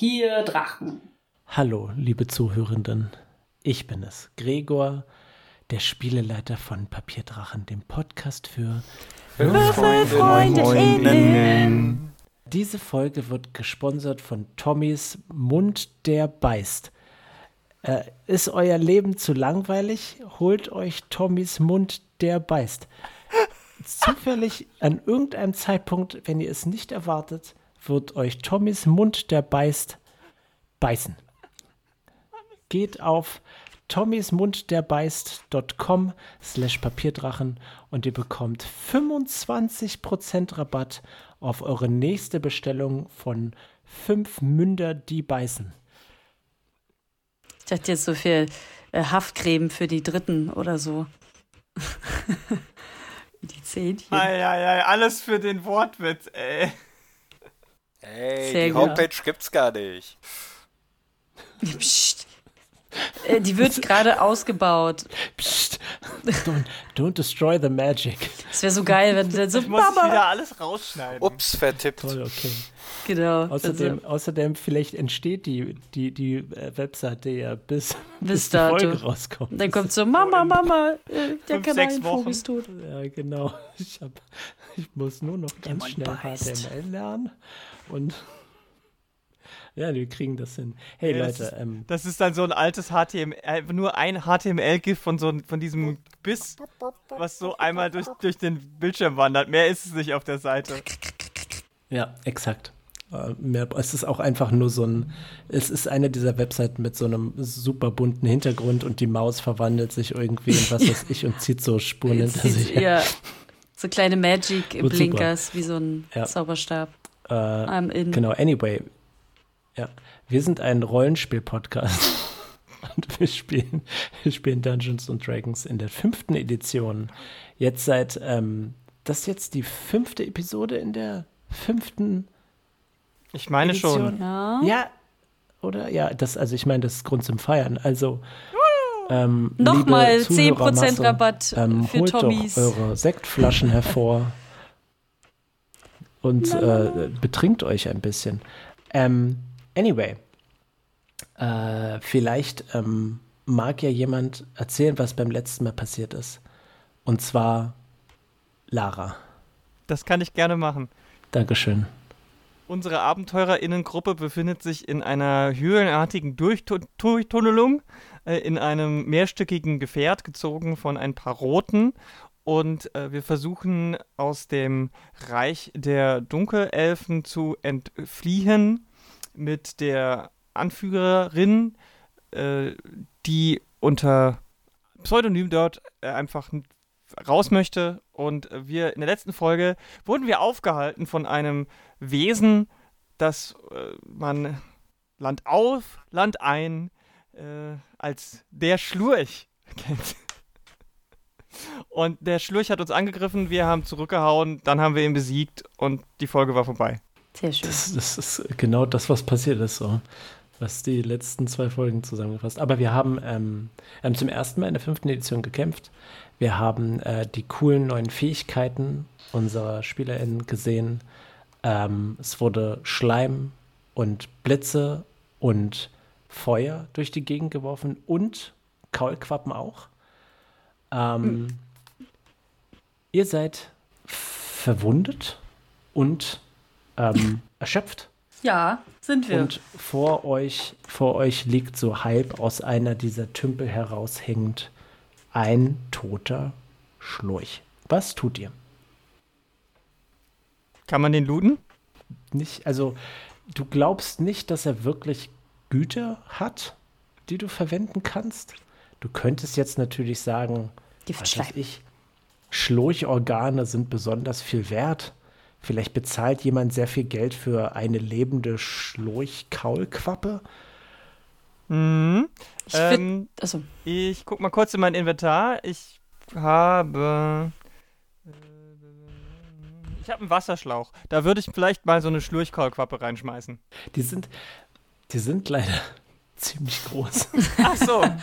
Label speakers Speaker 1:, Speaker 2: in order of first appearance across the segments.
Speaker 1: Papierdrachen.
Speaker 2: Hallo, liebe Zuhörenden. Ich bin es, Gregor, der Spieleleiter von Papierdrachen, dem Podcast für
Speaker 3: Würfelfreundinnen.
Speaker 2: Diese Folge wird gesponsert von Tommys Mund, der beißt. Äh, ist euer Leben zu langweilig? Holt euch Tommys Mund, der beißt. Zufällig an irgendeinem Zeitpunkt, wenn ihr es nicht erwartet, wird euch Tommys Mund, der beißt, beißen. Geht auf tommysmundderbeißt.com slash Papierdrachen und ihr bekommt 25% Rabatt auf eure nächste Bestellung von fünf Münder, die beißen.
Speaker 4: Ich dachte jetzt so viel äh, Haftcreme für die Dritten oder so. die Zähnchen.
Speaker 3: Eieiei, alles für den Wortwitz, ey.
Speaker 5: Ey,
Speaker 4: Sehr
Speaker 5: die
Speaker 4: gut.
Speaker 5: Homepage gibt's gar nicht.
Speaker 4: Psst. Äh, Die wird gerade ausgebaut.
Speaker 2: Psst, don't, don't destroy the magic.
Speaker 4: Es wäre so geil, wenn du dann so
Speaker 3: Ich muss
Speaker 4: Mama.
Speaker 3: wieder alles rausschneiden.
Speaker 5: Ups, vertippt.
Speaker 2: Toll, okay.
Speaker 4: Genau.
Speaker 2: Außerdem,
Speaker 4: also,
Speaker 2: außerdem vielleicht entsteht die, die, die äh, Webseite ja bis,
Speaker 4: Bis
Speaker 2: die Folge rauskommt.
Speaker 4: dann kommt so Mama, Mama, äh, der Kanarienvogel ist tot.
Speaker 2: Ja, genau. Ich, hab, ich muss nur noch ganz schnell
Speaker 4: beißt.
Speaker 2: HTML lernen und ja, wir kriegen das hin. Hey
Speaker 3: Ja, das
Speaker 2: Leute,
Speaker 3: ist-
Speaker 2: ähm,
Speaker 3: Das ist dann so ein altes HTML, nur ein HTML-GIF von, so, von diesem Biss, was so einmal durch, durch den Bildschirm wandert. Mehr ist es nicht auf der Seite.
Speaker 2: ja, exakt. Äh, mehr, es ist auch einfach nur so ein, es ist eine dieser Webseiten mit so einem super bunten Hintergrund und die Maus verwandelt sich irgendwie in was weiß ich und zieht so Spuren hinter sich.
Speaker 4: ja, so kleine Magic-Blinkers, wie so ein
Speaker 2: Ja.
Speaker 4: Zauberstab.
Speaker 2: Äh,
Speaker 4: I'm in.
Speaker 2: Genau, anyway. Ja, wir sind ein Rollenspiel-Podcast. Und wir spielen, wir spielen Dungeons and Dragons in der fünften Edition. Jetzt seit, ähm, das ist jetzt die fünfte Episode in der fünften
Speaker 3: Ich meine
Speaker 2: Edition.
Speaker 3: schon.
Speaker 4: Ja.
Speaker 2: Ja, oder? Ja, das, also ich meine, das ist Grund zum Feiern. Also, ähm,
Speaker 4: Nochmal
Speaker 2: liebe
Speaker 4: 10%
Speaker 2: Zuhörermasse,
Speaker 4: Rabatt
Speaker 2: ähm,
Speaker 4: für
Speaker 2: holt
Speaker 4: Tommys.
Speaker 2: doch eure Sektflaschen hervor und äh, betrinkt euch ein bisschen. Ähm, anyway, äh, vielleicht ähm, mag ja jemand erzählen, was beim letzten Mal passiert ist. Und zwar Lara.
Speaker 3: Das kann ich gerne machen.
Speaker 2: Dankeschön.
Speaker 3: Unsere AbenteurerInnengruppe befindet sich in einer höhlenartigen Durchtu- Durchtunnelung äh, in einem mehrstöckigen Gefährt, gezogen von ein paar Roten. Und äh, wir versuchen aus dem Reich der Dunkelelfen zu entfliehen mit der Anführerin, äh, die unter Pseudonym dort äh, einfach raus möchte. Und äh, wir in der letzten Folge wurden wir aufgehalten von einem Wesen, das äh, man Land auf, Land ein äh, als der Schlurch kennt. Und der Schlurch hat uns angegriffen, wir haben zurückgehauen, dann haben wir ihn besiegt und die Folge war vorbei.
Speaker 4: Sehr schön.
Speaker 2: Das, das ist genau das, was passiert ist, so. Was die letzten zwei Folgen zusammengefasst. Aber wir haben, ähm, haben zum ersten Mal in der fünften Edition gekämpft. Wir haben äh, die coolen neuen Fähigkeiten unserer SpielerInnen gesehen. Ähm, es wurde Schleim und Blitze und Feuer durch die Gegend geworfen und Kaulquappen auch. Ähm, Ihr seid verwundet und ähm, erschöpft.
Speaker 4: Ja, sind wir.
Speaker 2: Und vor euch, vor euch liegt so halb aus einer dieser Tümpel heraushängend ein toter Schlurch. Was tut ihr?
Speaker 3: Kann man den looten?
Speaker 2: Nicht, also du glaubst nicht, dass er wirklich Güter hat, die du verwenden kannst. Du könntest jetzt natürlich sagen, was
Speaker 4: Giftschleim.
Speaker 2: weiß ich, Schlurchorgane sind besonders viel wert. Vielleicht bezahlt jemand sehr viel Geld für eine lebende Schlurchkaulquappe.
Speaker 3: Mhm.
Speaker 4: Ich
Speaker 3: Ähm,
Speaker 4: Achso,
Speaker 3: ich guck mal kurz in mein Inventar. Ich habe. Ich habe einen Wasserschlauch. Da würde ich vielleicht mal so eine Schlurchkaulquappe reinschmeißen.
Speaker 2: Die sind, die sind leider ziemlich groß.
Speaker 3: Ach so.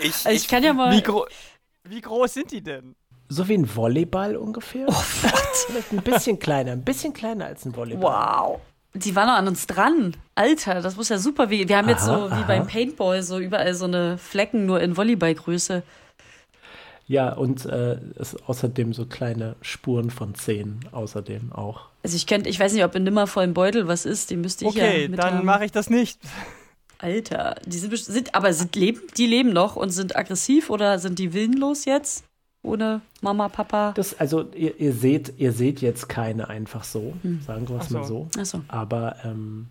Speaker 5: Ich,
Speaker 4: also ich kann ja mal.
Speaker 3: Wie, gro wie groß sind die denn?
Speaker 2: So wie ein Volleyball ungefähr.
Speaker 4: Oh,
Speaker 2: Vielleicht ein bisschen kleiner, ein bisschen kleiner als ein Volleyball.
Speaker 4: Wow. Die waren noch an uns dran. Alter, das muss ja super. Wie, wir haben jetzt
Speaker 2: Aha,
Speaker 4: so wie
Speaker 2: aha.
Speaker 4: beim Paintball so überall so eine Flecken nur in Volleyballgröße.
Speaker 2: Ja, und äh, es außerdem so kleine Spuren von Zähnen außerdem auch.
Speaker 4: Also ich könnte, ich weiß nicht, ob in nimmervollen Beutel was ist, den müsste ich
Speaker 3: Okay,
Speaker 4: ja mit
Speaker 3: dann mache ich das nicht.
Speaker 4: Alter, die sind, sind aber sind leben, die leben noch und sind aggressiv oder sind die willenlos jetzt? Ohne Mama, Papa?
Speaker 2: Das, also ihr, ihr seht, ihr seht jetzt keine einfach so, sagen wir es
Speaker 3: Ach so.
Speaker 2: mal so.
Speaker 4: Achso.
Speaker 2: Aber ähm,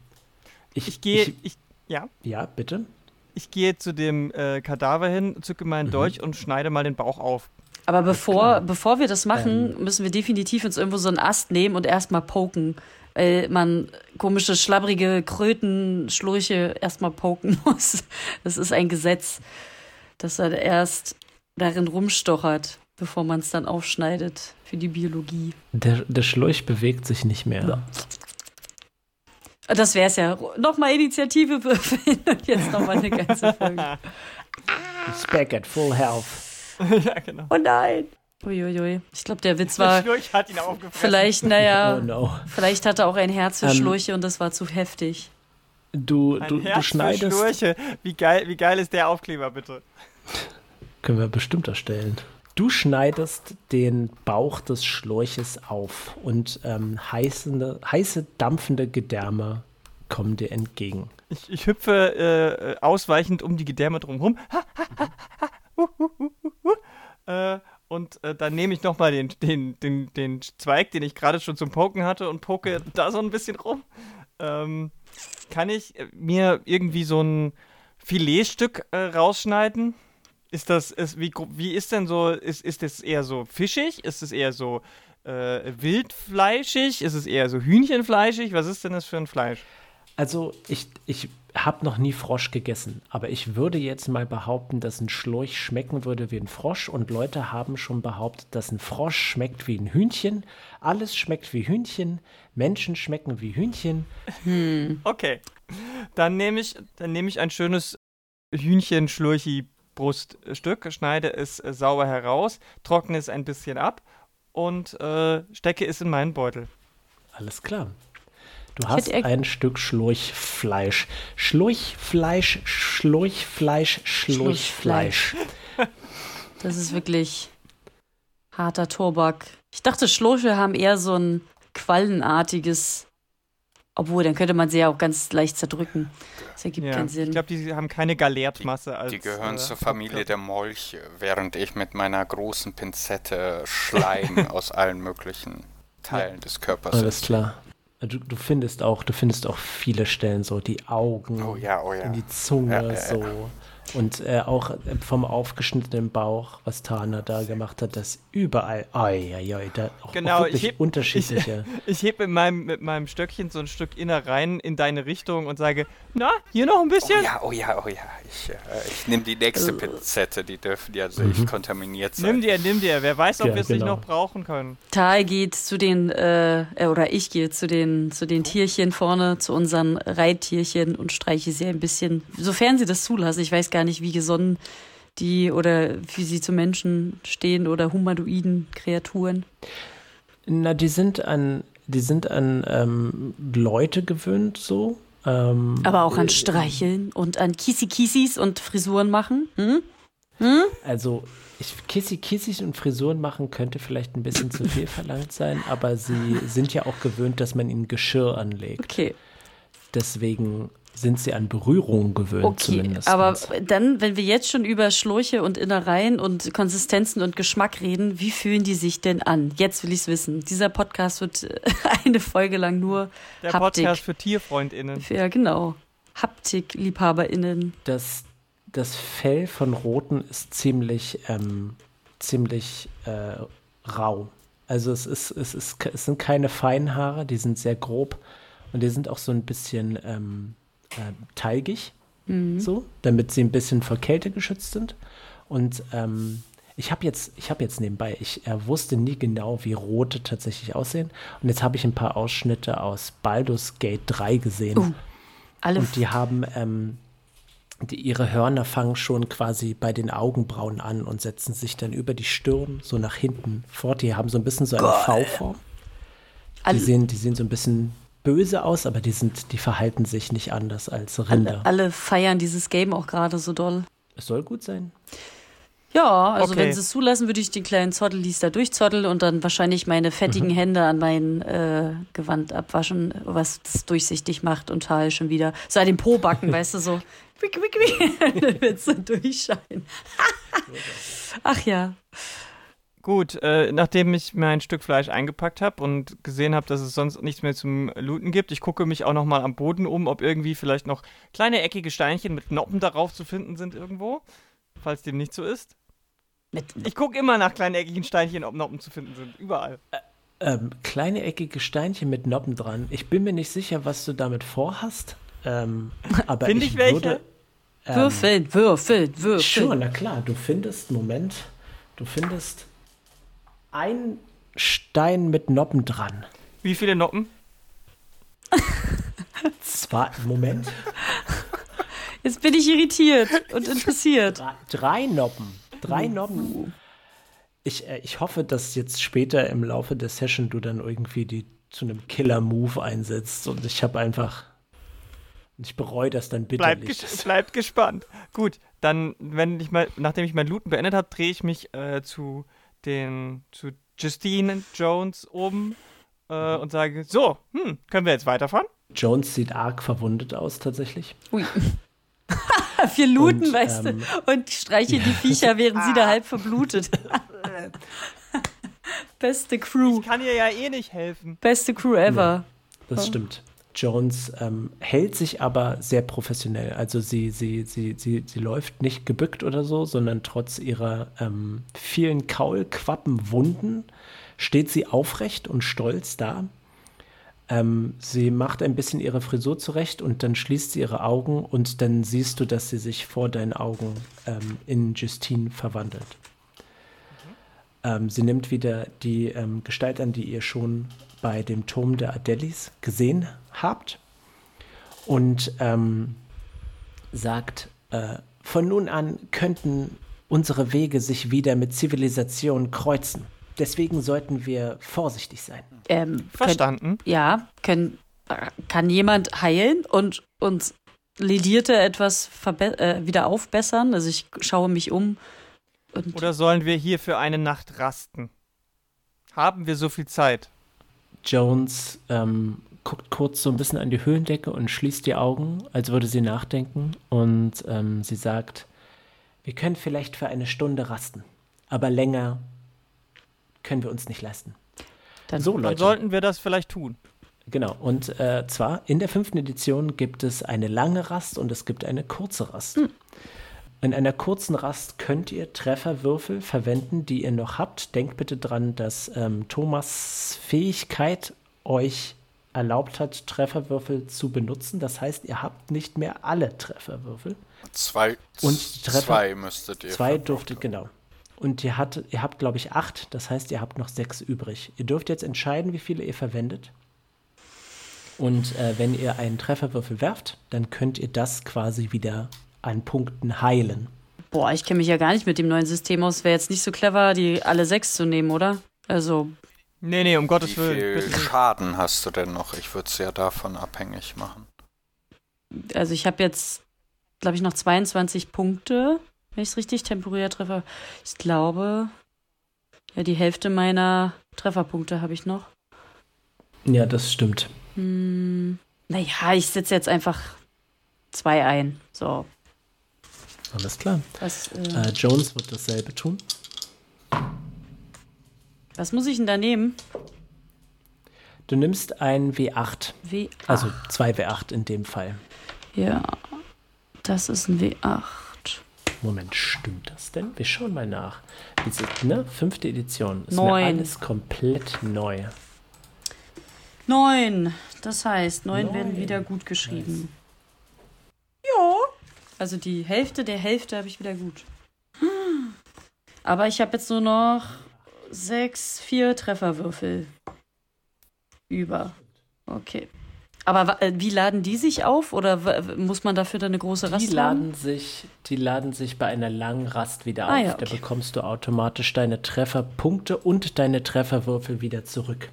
Speaker 2: ich,
Speaker 3: Ich gehe,
Speaker 2: Ich,
Speaker 3: ich, ja,
Speaker 2: ja, bitte.
Speaker 3: Ich gehe zu dem äh, Kadaver hin, zücke meinen Dolch und schneide mal den Bauch auf.
Speaker 4: Aber bevor, bevor wir das machen,
Speaker 2: Ähm.
Speaker 4: müssen wir definitiv uns irgendwo so einen Ast nehmen und erstmal poken. Weil man komische, schlabbrige Krötenschläuche erstmal poken muss. Das ist ein Gesetz, dass er erst darin rumstochert, bevor man es dann aufschneidet für die Biologie.
Speaker 2: Der, der Schläuch bewegt sich nicht mehr.
Speaker 4: Das wäre es ja. Nochmal Initiative würfeln und jetzt nochmal eine ganze Folge.
Speaker 2: It's back at full health.
Speaker 3: ja, genau.
Speaker 4: Oh nein. Uiuiui. Ich glaube, der Witz
Speaker 3: Der
Speaker 4: war
Speaker 3: Schlurch hat ihn aufgefressen.
Speaker 4: vielleicht, naja,
Speaker 2: Oh no.
Speaker 4: vielleicht hat er auch ein Herz für
Speaker 2: Ähm,
Speaker 4: Schläuche und das war zu heftig.
Speaker 2: Du,
Speaker 3: Ein
Speaker 2: du,
Speaker 3: Herz
Speaker 2: du
Speaker 3: für
Speaker 2: schneidest.
Speaker 3: Schlurche. Wie geil, wie geil ist der Aufkleber, bitte?
Speaker 2: Können wir bestimmt erstellen. Du schneidest den Bauch des Schläuches auf und ähm, heißende, heiße, dampfende Gedärme kommen dir entgegen.
Speaker 3: Ich, ich hüpfe äh, ausweichend um die Gedärme drumherum. und äh, dann nehme ich nochmal den, den, den, den Zweig, den ich gerade schon zum Poken hatte, und poke da so ein bisschen rum. Ähm, kann ich äh, mir irgendwie so ein Filetstück äh, rausschneiden? Ist das, ist, wie, wie ist denn so, ist, ist das eher so fischig? Ist es eher so äh, wildfleischig? Ist es eher so hühnchenfleischig? Was ist denn das für ein Fleisch?
Speaker 2: Also ich, ich habe noch nie Frosch gegessen, aber ich würde jetzt mal behaupten, dass ein Schläuch schmecken würde wie ein Frosch und Leute haben schon behauptet, dass ein Frosch schmeckt wie ein Hühnchen. Alles schmeckt wie Hühnchen, Menschen schmecken wie Hühnchen.
Speaker 3: Okay. Dann nehme ich, dann nehme ich ein schönes Hühnchen-Schlurchi-Bruststück, schneide es äh, sauber heraus, trockne es ein bisschen ab und äh, stecke es in meinen Beutel.
Speaker 2: Alles klar. Du hast ein Stück Schlurchfleisch. Schlurchfleisch, Schlurchfleisch, Schlurchfleisch.
Speaker 4: Das ist wirklich harter Tobak. Ich dachte, Schläuche haben eher so ein quallenartiges. Obwohl, dann könnte man sie ja auch ganz leicht zerdrücken. Das ergibt
Speaker 3: Ja.
Speaker 4: keinen
Speaker 3: Ich
Speaker 4: Sinn.
Speaker 3: glaube, die haben keine Galertmasse als.
Speaker 5: Die gehören
Speaker 3: äh,
Speaker 5: zur Familie der Molche, während ich mit meiner großen Pinzette Schleim aus allen möglichen Teilen des Körpers.
Speaker 2: Alles klar. Du, du findest auch, du findest auch viele Stellen so, die Augen,
Speaker 5: Oh ja, oh ja.
Speaker 2: in die Zunge
Speaker 5: Ja, ja, ja.
Speaker 2: so. Und äh, auch äh, vom aufgeschnittenen Bauch, was Tana da gemacht hat, das überall, ai, ai, ai, da auch,
Speaker 3: Genau,
Speaker 2: auch
Speaker 3: ich
Speaker 2: wirklich
Speaker 3: heb-
Speaker 2: unterschiedliche.
Speaker 3: Ich hebe mit meinem, mit meinem Stöckchen so ein Stück Innereien in deine Richtung und sage: Na, hier noch ein
Speaker 5: Oh
Speaker 3: bisschen?
Speaker 5: ja, oh ja, oh ja. Ich, äh, ich nehme die nächste Pinzette, die dürfen ja nicht kontaminiert sein.
Speaker 3: Nimm dir, nimm dir. Wer weiß, ob
Speaker 2: Ja,
Speaker 3: wir es nicht
Speaker 2: genau.
Speaker 3: noch brauchen können.
Speaker 4: Tal geht zu den, äh, äh, oder ich gehe zu den, zu den Tierchen vorne, zu unseren Reittierchen und streiche sie ein bisschen, sofern sie das zulassen. Ich weiß gar nicht, wie gesonnen die oder wie sie zu Menschen stehen oder humanoiden Kreaturen.
Speaker 2: Na, die sind an, die sind an ähm, Leute gewöhnt so. Ähm,
Speaker 4: Aber auch an Streicheln und an Kisi-Kisis und Frisuren machen. Hm?
Speaker 2: Also, ich, Kissy Kissys und Frisuren machen könnte vielleicht ein bisschen zu viel verlangt sein, aber sie sind ja auch gewöhnt, dass man ihnen Geschirr anlegt.
Speaker 4: Okay,
Speaker 2: Deswegen sind sie an Berührung gewöhnt
Speaker 4: okay.
Speaker 2: zumindest.
Speaker 4: Aber dann, wenn wir jetzt schon über Schläuche und Innereien und Konsistenzen und Geschmack reden, wie fühlen die sich denn an? Jetzt will ich es wissen. Dieser Podcast wird äh, eine Folge lang nur
Speaker 3: Der
Speaker 4: Haptik.
Speaker 3: Podcast für TierfreundInnen.
Speaker 4: Ja, genau. Haptik-LiebhaberInnen.
Speaker 2: das, das Fell von Roten ist ziemlich, ähm, ziemlich äh, rau. Also es, ist, es, ist, es sind keine Feinhaare, die sind sehr grob und die sind auch so ein bisschen ähm, äh, teigig, so, damit sie ein bisschen vor Kälte geschützt sind. Und ähm, ich habe jetzt, ich habe jetzt nebenbei, ich äh, wusste nie genau, wie rote tatsächlich aussehen. Und jetzt habe ich ein paar Ausschnitte aus Baldur's Gate 3 gesehen.
Speaker 4: Uh, Alle
Speaker 2: Und die haben, ähm, die, ihre Hörner fangen schon quasi bei den Augenbrauen an und setzen sich dann über die Stirn so nach hinten fort. Die haben so ein bisschen so eine V-Form. Die sehen, die sehen so ein bisschen böse aus, aber die sind, die verhalten sich nicht anders als Rinder.
Speaker 4: Alle, alle feiern dieses Game auch gerade so doll.
Speaker 2: Es soll gut sein.
Speaker 4: Ja, also
Speaker 3: Okay.
Speaker 4: wenn sie es zulassen, würde ich den kleinen Zottelies da durchzotteln und dann wahrscheinlich meine fettigen
Speaker 2: Mhm.
Speaker 4: Hände an mein äh, Gewand abwaschen, was das durchsichtig macht und Tal schon wieder. So an den Po-Backen, weißt du, so. Wick, wick, wick. Dann wird's so durchscheinen. Ach ja.
Speaker 3: Gut, äh, nachdem ich mein Stück Fleisch eingepackt habe und gesehen habe, dass es sonst nichts mehr zum Looten gibt, ich gucke mich auch noch mal am Boden um, ob irgendwie vielleicht noch kleine eckige Steinchen mit Noppen darauf zu finden sind irgendwo, falls dem nicht so ist.
Speaker 4: Mit,
Speaker 3: Ich gucke immer nach kleinen eckigen Steinchen, ob Noppen zu finden sind, überall.
Speaker 2: Ähm, kleine eckige Steinchen mit Noppen dran. Ich bin mir nicht sicher, was du damit vorhast. Ähm, aber
Speaker 3: Find ich welche?
Speaker 2: würde. ähm,
Speaker 4: würfeln, würfeln, würfeln.
Speaker 2: Schon, na klar. Du findest, Moment, du findest ein Stein mit Noppen dran.
Speaker 3: Wie viele Noppen?
Speaker 2: Zwei, Moment,
Speaker 4: Jetzt bin ich irritiert und interessiert.
Speaker 2: drei, drei Noppen. Drei Noppen. Ich, äh, ich hoffe, dass jetzt später im Laufe der Session du dann irgendwie die zu einem Killer-Move einsetzt und ich habe einfach. Ich bereue das dann
Speaker 3: Bleibt,
Speaker 2: bitterlich.
Speaker 3: ges bleibt gespannt. Gut, dann, wenn ich mal, nachdem ich mein Looten beendet habe, drehe ich mich äh, zu den, zu Justine Jones oben äh, und sage, so, hm, können wir jetzt weiterfahren?
Speaker 2: Jones sieht arg verwundet aus, tatsächlich.
Speaker 4: Ui. Wir looten,
Speaker 2: Und,
Speaker 4: weißt
Speaker 2: ähm,
Speaker 4: du, und streicheln die Viecher, während sie da halb verblutet. Beste Crew.
Speaker 3: Ich kann ihr ja eh nicht helfen.
Speaker 4: Beste Crew ever.
Speaker 2: Das stimmt. Jones ähm, hält sich aber sehr professionell. Also sie, sie, sie, sie, sie läuft nicht gebückt oder so, sondern trotz ihrer ähm, vielen Kaulquappenwunden steht sie aufrecht und stolz da. Ähm, sie macht ein bisschen ihre Frisur zurecht und dann schließt sie ihre Augen und dann siehst du, dass sie sich vor deinen Augen ähm, in Justine verwandelt. Ähm, sie nimmt wieder die ähm, Gestalt an, die ihr schon bei dem Turm der Adelis gesehen habt und ähm, sagt, äh, von nun an könnten unsere Wege sich wieder mit Zivilisation kreuzen. Deswegen sollten wir vorsichtig sein.
Speaker 4: Ähm,
Speaker 3: Verstanden.
Speaker 4: ja, können, kann jemand heilen und uns Ledierte etwas äh, wieder aufbessern? Also ich schaue mich um. Und
Speaker 3: Oder sollen wir hier für eine Nacht rasten? Haben wir so viel Zeit?
Speaker 2: Jones ähm, guckt kurz so ein bisschen an die Höhlendecke und schließt die Augen, als würde sie nachdenken. Und ähm, sie sagt, wir können vielleicht für eine Stunde rasten, aber länger können wir uns nicht leisten.
Speaker 4: dann,
Speaker 2: So,
Speaker 3: Dann
Speaker 2: Leute.
Speaker 3: sollten wir das vielleicht tun.
Speaker 2: Genau, und äh, zwar in der fünften Edition gibt es eine lange Rast und es gibt eine kurze Rast. In einer kurzen Rast könnt ihr Trefferwürfel verwenden, die ihr noch habt. Denkt bitte dran, dass ähm, Thomas Fähigkeit euch erlaubt hat, Trefferwürfel zu benutzen. Das heißt, ihr habt nicht mehr alle Trefferwürfel.
Speaker 5: Zwei,
Speaker 2: Und Treffer-
Speaker 5: zwei müsstet ihr.
Speaker 2: Zwei durftet,
Speaker 5: haben.
Speaker 2: genau. Und ihr, hat, ihr habt, glaube ich, acht. Das heißt, ihr habt noch sechs übrig. Ihr dürft jetzt entscheiden, wie viele ihr verwendet. Und äh, wenn ihr einen Trefferwürfel werft, dann könnt ihr das quasi wieder an Punkten heilen.
Speaker 4: boah, ich kenne mich ja gar nicht mit dem neuen System aus. Wäre jetzt nicht so clever, die alle sechs zu nehmen, oder? Also,
Speaker 3: Nee, nee, um
Speaker 5: Wie
Speaker 3: Gottes Willen.
Speaker 5: viel
Speaker 3: bitte nicht.
Speaker 5: Schaden hast du denn noch? Ich würde es ja davon abhängig machen.
Speaker 4: also ich habe jetzt, glaube ich, noch 22 Punkte, wenn ich es richtig temporär treffe. Ich glaube, ja, die Hälfte meiner Trefferpunkte habe ich noch.
Speaker 2: Ja, das stimmt.
Speaker 4: Hm, naja, ich setze jetzt einfach zwei ein. So,
Speaker 2: Alles klar.
Speaker 4: was, äh,
Speaker 2: Äh, Jones wird dasselbe tun.
Speaker 4: was muss ich denn da nehmen?
Speaker 2: Du nimmst ein W8.
Speaker 4: W8.
Speaker 2: Also zwei W8 in dem Fall.
Speaker 4: ja, das ist ein W8.
Speaker 2: Moment, stimmt das denn? Wir schauen mal nach. Wie sieht, ne? Fünfte Edition. Ist
Speaker 4: Neun.
Speaker 2: mir alles komplett neu.
Speaker 4: Neun. Das heißt, neun
Speaker 2: Neun.
Speaker 4: werden wieder gut geschrieben. Ja. Also die Hälfte der Hälfte habe ich wieder gut. Aber ich habe jetzt nur noch sechs, vier Trefferwürfel über. Okay. Aber äh, wie laden die sich auf? Oder muss man dafür dann eine große
Speaker 2: Die
Speaker 4: Rast haben?
Speaker 2: laden, sich, die laden sich bei einer langen Rast wieder
Speaker 4: Ah
Speaker 2: auf.
Speaker 4: ja,
Speaker 2: Da
Speaker 4: okay.
Speaker 2: bekommst du automatisch deine Trefferpunkte und deine Trefferwürfel wieder zurück.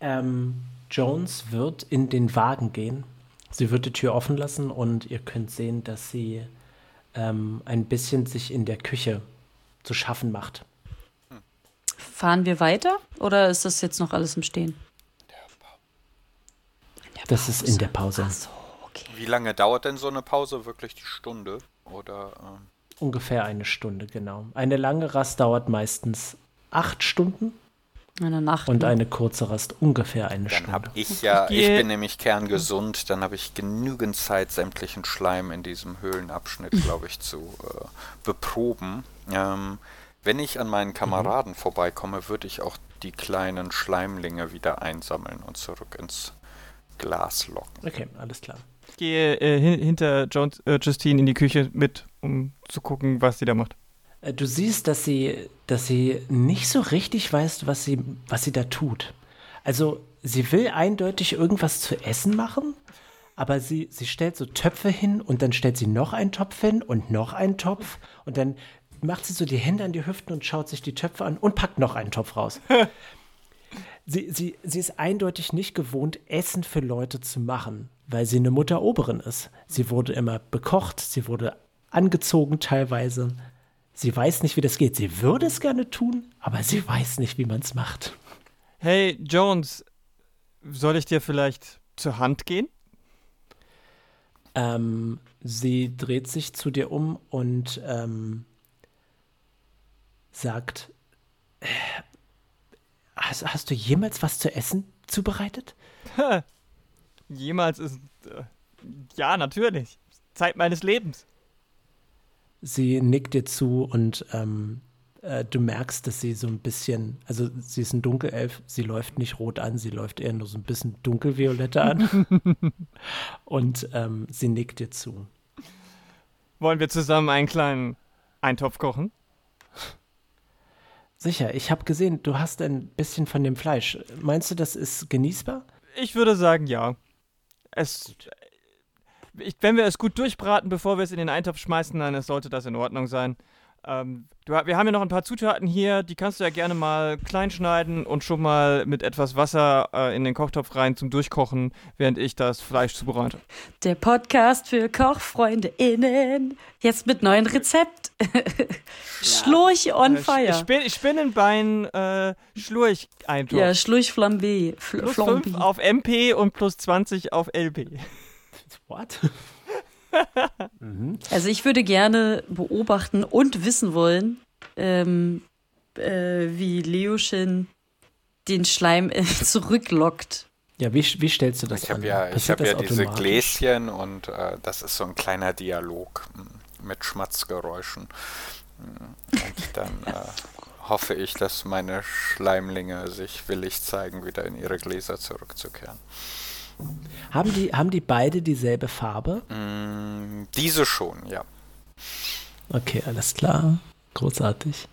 Speaker 2: Ähm, Jones wird in den Wagen gehen. Sie wird die Tür offen lassen und ihr könnt sehen, dass sie ähm, ein bisschen sich in der Küche zu schaffen macht.
Speaker 4: Fahren wir weiter oder ist das jetzt noch alles im Stehen?
Speaker 2: Das ist in der Pause.
Speaker 4: Ach so, okay.
Speaker 5: Wie lange dauert denn so eine Pause? Wirklich die Stunde? Oder ähm,
Speaker 2: Ungefähr eine Stunde, genau. Eine lange Rast dauert meistens acht Stunden
Speaker 4: Eine Nacht.
Speaker 2: und
Speaker 4: ne?
Speaker 2: eine kurze Rast ungefähr eine
Speaker 5: dann habe
Speaker 2: Stunde.
Speaker 5: ich ja,
Speaker 3: Ich
Speaker 5: bin nämlich kerngesund, dann habe ich genügend Zeit, sämtlichen Schleim in diesem Höhlenabschnitt, glaube ich, zu äh, beproben. Ähm, wenn ich an meinen Kameraden vorbeikomme, würde ich auch die kleinen Schleimlinge wieder einsammeln und zurück ins Glas locken.
Speaker 2: Okay, alles klar.
Speaker 3: Ich gehe äh, hin, hinter Jones, äh, Justine in die Küche mit, um zu gucken, was sie da macht.
Speaker 2: Äh, Du siehst, dass sie, dass sie nicht so richtig weiß, was sie, was sie da tut. Also, sie will eindeutig irgendwas zu essen machen, aber sie, sie stellt so Töpfe hin und dann stellt sie noch einen Topf hin und noch einen Topf und dann macht sie so die Hände an die Hüften und schaut sich die Töpfe an und packt noch einen Topf raus. sie, sie, sie ist eindeutig nicht gewohnt, Essen für Leute zu machen, weil sie eine Mutter Oberin ist. Sie wurde immer bekocht, sie wurde angezogen teilweise. Sie weiß nicht, wie das geht. Sie würde es gerne tun, aber sie weiß nicht, wie man es macht.
Speaker 3: Hey, Jones, soll ich dir vielleicht zur Hand gehen?
Speaker 2: Ähm, sie dreht sich zu dir um und ähm, sagt, äh, hast, hast du jemals was zu essen zubereitet?
Speaker 3: Jemals ist. Äh, ja, natürlich. Zeit meines Lebens.
Speaker 2: Sie nickt dir zu und ähm, äh, du merkst, dass sie so ein bisschen, also sie ist ein Dunkelelf, sie läuft nicht rot an, sie läuft eher nur so ein bisschen dunkelviolette an. und ähm, sie nickt dir zu.
Speaker 3: Wollen wir zusammen einen kleinen Eintopf kochen?
Speaker 2: Sicher, ich habe gesehen, du hast ein bisschen von dem Fleisch. Meinst du, das ist genießbar?
Speaker 3: Ich würde sagen, ja. Es. Ich, wenn wir es gut durchbraten, bevor wir es in den Eintopf schmeißen, dann sollte das in Ordnung sein. Ähm, du, wir haben ja noch ein paar Zutaten hier, die kannst du ja gerne mal klein schneiden und schon mal mit etwas Wasser äh, in den Kochtopf rein zum Durchkochen, während ich das Fleisch zubereite.
Speaker 4: Der Podcast für KochfreundInnen. Jetzt mit neuen Rezept. Schlurch on
Speaker 3: Äh,
Speaker 4: fire.
Speaker 3: Spin Spinnenbein äh, Schlurch-Eintopf.
Speaker 4: ja, Schlurch Flambé. Fl
Speaker 3: plus
Speaker 4: Flambé.
Speaker 3: 5 auf MP und plus 20 auf LP.
Speaker 2: What?
Speaker 4: Also ich würde gerne beobachten und wissen wollen, ähm, äh, wie Leoschen den Schleim äh, zurücklockt.
Speaker 2: Ja, wie, wie stellst du das
Speaker 5: Ich
Speaker 2: an?
Speaker 5: habe ja, ich
Speaker 2: Passiert
Speaker 5: hab ja
Speaker 2: das
Speaker 5: diese
Speaker 2: automatisch?
Speaker 5: Gläschen und äh, das ist so ein kleiner Dialog mm, mit Schmatzgeräuschen. Mm, Und dann äh, hoffe ich, dass meine Schleimlinge sich willig zeigen, wieder in ihre Gläser zurückzukehren.
Speaker 2: Haben die, haben die beide dieselbe Farbe?
Speaker 5: Mm, diese schon, ja.
Speaker 2: Okay, alles klar. Großartig.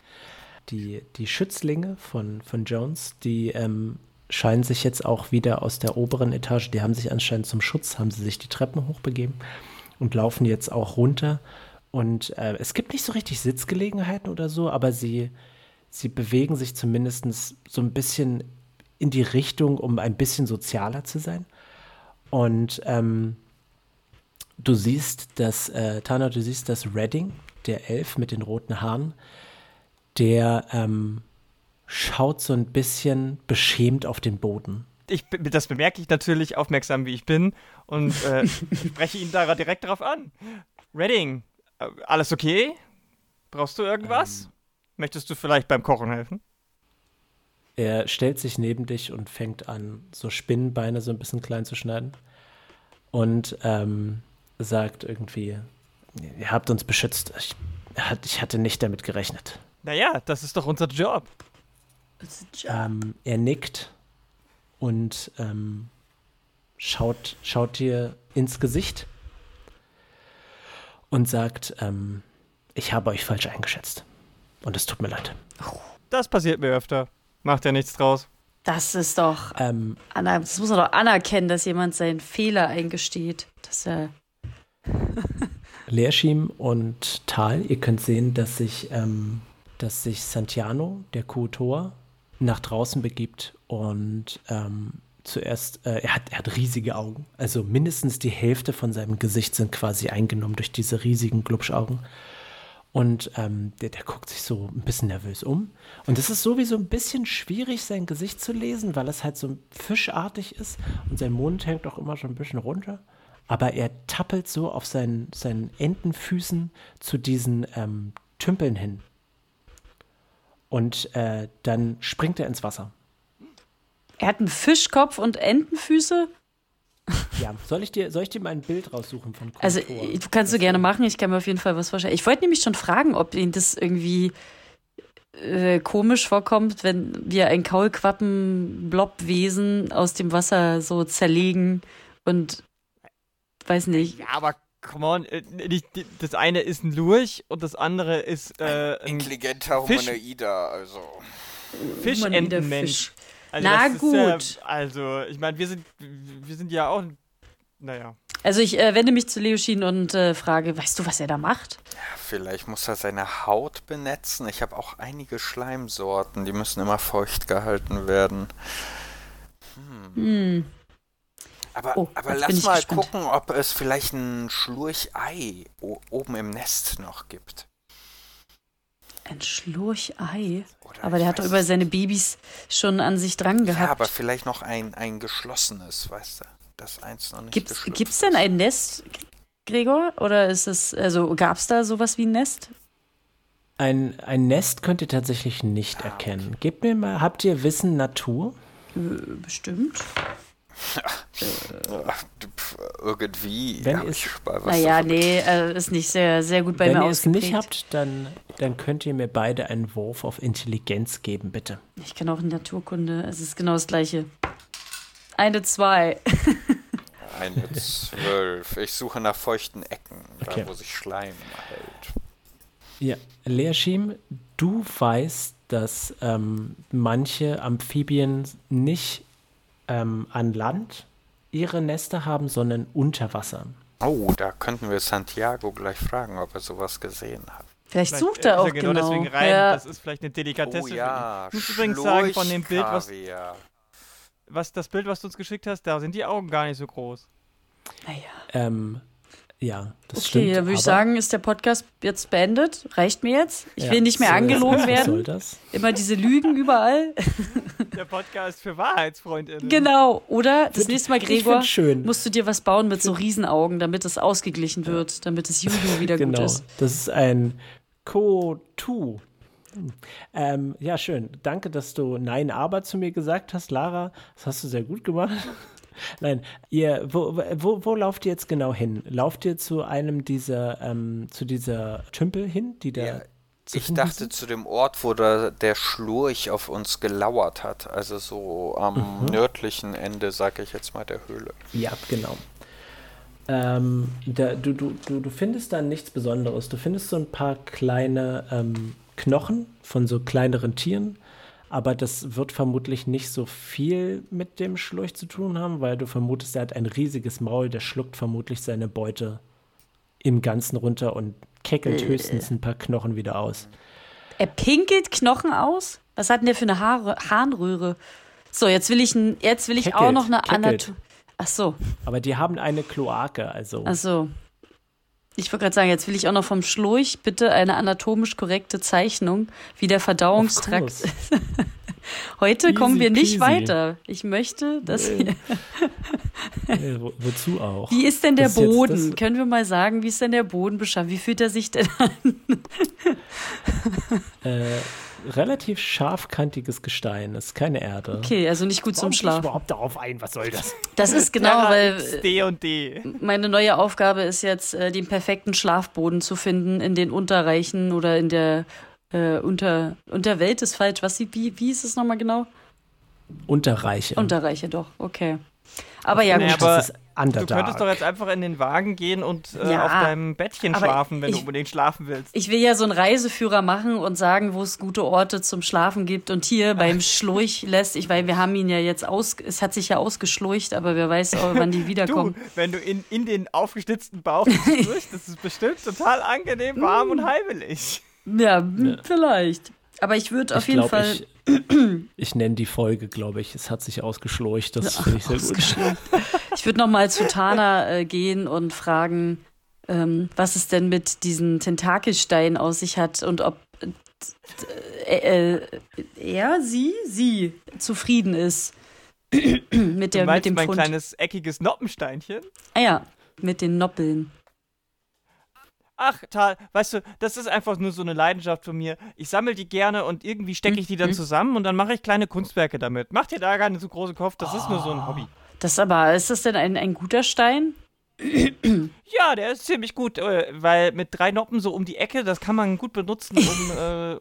Speaker 2: Die, die Schützlinge von, von Jones, die ähm, scheinen sich jetzt auch wieder aus der oberen Etage, die haben sich anscheinend zum Schutz, haben sie sich die Treppen hochbegeben und laufen jetzt auch runter. Und äh, es gibt nicht so richtig Sitzgelegenheiten oder so, aber sie, sie bewegen sich zumindest so ein bisschen in die Richtung, um ein bisschen sozialer zu sein. Und ähm, du siehst, dass, äh, Tana, du siehst, dass Redding, der Elf mit den roten Haaren, der ähm, schaut so ein bisschen beschämt auf den Boden.
Speaker 3: Ich, das bemerke ich natürlich aufmerksam, wie ich bin und äh, spreche ihn da direkt darauf an. Redding, äh, alles okay? Brauchst du irgendwas? Möchtest du vielleicht beim Kochen helfen?
Speaker 2: Er stellt sich neben dich und fängt an, so Spinnenbeine so ein bisschen klein zu schneiden. Und ähm, sagt irgendwie, ihr habt uns beschützt. Ich, ich hatte nicht damit gerechnet.
Speaker 3: Naja, das ist doch unser Job.
Speaker 2: Ähm, er nickt und ähm, schaut, schaut dir ins Gesicht und sagt, ähm, ich habe euch falsch eingeschätzt. Und es tut mir leid.
Speaker 3: Das passiert mir öfter. Macht ja nichts draus.
Speaker 4: Das ist doch,
Speaker 2: Ähm,
Speaker 4: Anna, das muss man doch anerkennen, dass jemand seinen Fehler eingesteht. Dass er,
Speaker 2: Leerschim und Tal, ihr könnt sehen, dass sich, ähm, dass sich Santiano, der Kuotor, nach draußen begibt und ähm, zuerst, äh, er, hat, er hat riesige Augen. Also mindestens die Hälfte von seinem Gesicht sind quasi eingenommen durch diese riesigen Glubschaugen. Und ähm, der, der guckt sich so ein bisschen nervös um. Und es ist sowieso ein bisschen schwierig, sein Gesicht zu lesen, weil es halt so fischartig ist und sein Mund hängt auch immer schon ein bisschen runter. Aber er tappelt so auf seinen, seinen Entenfüßen zu diesen ähm, Tümpeln hin. Und äh, dann springt er ins Wasser.
Speaker 4: Er hat einen Fischkopf und Entenfüße?
Speaker 2: Ja, soll ich dir, soll ich dir mal ein Bild raussuchen von
Speaker 4: Kontor? Also, du kannst du gerne machen. Ich kann mir auf jeden Fall was vorstellen. Ich wollte nämlich schon fragen, ob Ihnen das irgendwie äh, komisch vorkommt, wenn wir ein Kaulquappen-Blobwesen aus dem Wasser so zerlegen und weiß nicht.
Speaker 3: Ja, aber come on, äh, das eine ist ein Lurch und das andere ist äh,
Speaker 5: ein intelligenter Humanoider, also
Speaker 3: Fischentenmensch. Also
Speaker 4: Na gut. Ja,
Speaker 3: also, ich meine, wir sind, wir sind ja auch, naja.
Speaker 4: Also ich äh, wende mich zu Leoshin und äh, frage, weißt du, was er da macht?
Speaker 5: Ja, vielleicht muss er seine Haut benetzen. Ich habe auch einige Schleimsorten, die müssen immer feucht gehalten werden. Hm. hm. Aber, oh, aber lass mal gespannt. gucken, ob es vielleicht ein Schlurchei oben im Nest noch gibt.
Speaker 4: Ein Schlurchei? aber der hat doch über seine Babys schon an sich dran gehabt. Ja,
Speaker 5: aber vielleicht noch ein, ein geschlossenes, weißt du? Das eins noch nicht
Speaker 4: Gibt's, gibt's denn ein Nest, Gregor? Oder ist es, also gab es da sowas wie ein Nest?
Speaker 2: Ein, ein Nest könnt ihr tatsächlich nicht ah, erkennen. Okay. Gebt mir mal, habt ihr Wissen Natur?
Speaker 4: Äh, bestimmt.
Speaker 5: Irgendwie.
Speaker 2: Wenn ihr
Speaker 4: naja, nee, äh, ist nicht sehr, sehr gut bei
Speaker 2: Wenn
Speaker 4: mir
Speaker 2: Wenn ihr es nicht habt, dann, dann könnt ihr mir beide einen Wurf auf Intelligenz geben, bitte.
Speaker 4: Ich kann auch in Naturkunde. Es ist genau das Gleiche. Eine zwei.
Speaker 5: Eine zwölf. Ich suche nach feuchten Ecken, okay. da wo sich Schleim hält.
Speaker 2: Ja, Leerschim, du weißt, dass ähm, manche Amphibien nicht ähm, an Land ihre Nester haben, sondern unter Wasser.
Speaker 5: Oh, da könnten wir Santiago gleich fragen, ob er sowas gesehen hat.
Speaker 4: Vielleicht, vielleicht sucht er auch genau,
Speaker 3: genau. deswegen rein. Ja. Das ist vielleicht eine Delikatesse. Oh,
Speaker 5: ja.
Speaker 3: Ich muss übrigens sagen, von dem Bild, was, was das Bild, was du uns geschickt hast, da sind die Augen gar nicht so groß.
Speaker 4: Naja.
Speaker 2: Ähm, ja, das
Speaker 4: okay,
Speaker 2: stimmt.
Speaker 4: Okay, dann würde ich sagen, ist der Podcast jetzt beendet. Reicht mir jetzt. Ich ja, will nicht mehr so, angelogen werden. Soll das? Immer diese Lügen überall.
Speaker 3: Der Podcast für Wahrheitsfreundinnen.
Speaker 4: Genau. Oder das nächste Mal, Gregor,
Speaker 2: schön.
Speaker 4: musst du dir was bauen mit so Riesenaugen, damit es ausgeglichen wird, damit das Juju wieder genau. gut ist.
Speaker 2: Das ist ein Ko-Tu. Ähm, ja, schön. Danke, dass du Nein, aber zu mir gesagt hast, Lara. Das hast du sehr gut gemacht. Nein, ihr, wo, wo, wo lauft ihr jetzt genau hin? Lauft ihr zu einem dieser, ähm, zu dieser Tümpel hin, die da. Ja,
Speaker 5: ich dachte sind? zu dem Ort, wo da der Schlurch auf uns gelauert hat. Also so am mhm. nördlichen Ende, sag ich jetzt mal, der Höhle.
Speaker 2: Ja, genau. Ähm, da, du, du, du, du findest da nichts Besonderes. Du findest so ein paar kleine ähm, Knochen von so kleineren Tieren aber das wird vermutlich nicht so viel mit dem Schlurch zu tun haben, weil du vermutest, er hat ein riesiges Maul, der schluckt vermutlich seine Beute im Ganzen runter und keckelt äh. höchstens ein paar Knochen wieder aus.
Speaker 4: Er pinkelt Knochen aus? Was hat denn der für eine Haare, Harnröhre? So, jetzt will ich, jetzt will ich keckelt, auch noch eine Anatomie. Ach so.
Speaker 2: Aber die haben eine Kloake, also.
Speaker 4: Ach so. Ich wollte gerade sagen, jetzt will ich auch noch vom Schlurch bitte eine anatomisch korrekte Zeichnung, wie der Verdauungstrakt ist. Heute easy kommen wir nicht peasy. weiter. Ich möchte, dass nee.
Speaker 2: nee, wo, wozu auch?
Speaker 4: Wie ist denn der das Boden? Können wir mal sagen, wie ist denn der Boden beschaffen? Wie fühlt er sich denn an?
Speaker 2: äh, relativ scharfkantiges Gestein, das ist keine Erde.
Speaker 4: Okay, also nicht gut Warum zum Schlafen.
Speaker 2: überhaupt darauf ein, was soll das?
Speaker 4: Das ist genau, weil
Speaker 3: D und D.
Speaker 4: Meine neue Aufgabe ist jetzt, äh, den perfekten Schlafboden zu finden in den Unterreichen oder in der äh, unter, Unterwelt ist falsch. Was wie, wie ist es nochmal genau?
Speaker 2: Unterreiche.
Speaker 4: Unterreiche, doch, okay. Aber ja, gut.
Speaker 3: Aber du könntest doch jetzt einfach in den Wagen gehen und äh, ja, auf deinem Bettchen schlafen, wenn ich, du unbedingt schlafen willst.
Speaker 4: Ich will ja so einen Reiseführer machen und sagen, wo es gute Orte zum Schlafen gibt und hier beim Schlurch lässt, ich weil wir haben ihn ja jetzt aus, es hat sich ja ausgeschlurcht, aber wer weiß, auch, wann die wiederkommen.
Speaker 3: du, wenn du in, in den aufgeschlitzten Bauch schlurchst, das ist bestimmt total angenehm, warm und heimelig.
Speaker 4: Ja, ja, vielleicht. Aber ich würde auf
Speaker 2: Ich
Speaker 4: jeden
Speaker 2: glaub,
Speaker 4: Fall.
Speaker 2: Ich, ich nenne die Folge, glaube ich. Es hat sich ausgeschlurcht. Das finde ich sehr gut.
Speaker 4: Ich würde nochmal zu Tana äh, gehen und fragen, ähm, was es denn mit diesen Tentakelsteinen aus sich hat und ob äh, äh, er, sie, sie zufrieden ist mit, der, mit dem
Speaker 3: mein
Speaker 4: Pfund.
Speaker 3: kleines eckiges Noppensteinchen?
Speaker 4: Ah ja, mit den Noppeln.
Speaker 3: Ach, Tal, weißt du, das ist einfach nur so eine Leidenschaft von mir. Ich sammle die gerne und irgendwie stecke ich die dann
Speaker 4: Mhm.
Speaker 3: zusammen und dann mache ich kleine Kunstwerke damit. Mach dir da gar nicht so großen Kopf, das ist nur so
Speaker 4: Oh.
Speaker 3: ein Hobby.
Speaker 4: Das aber, ist das denn ein, ein guter Stein?
Speaker 3: Ja, der ist ziemlich gut, äh, weil mit drei Noppen so um die Ecke, das kann man gut benutzen, um äh,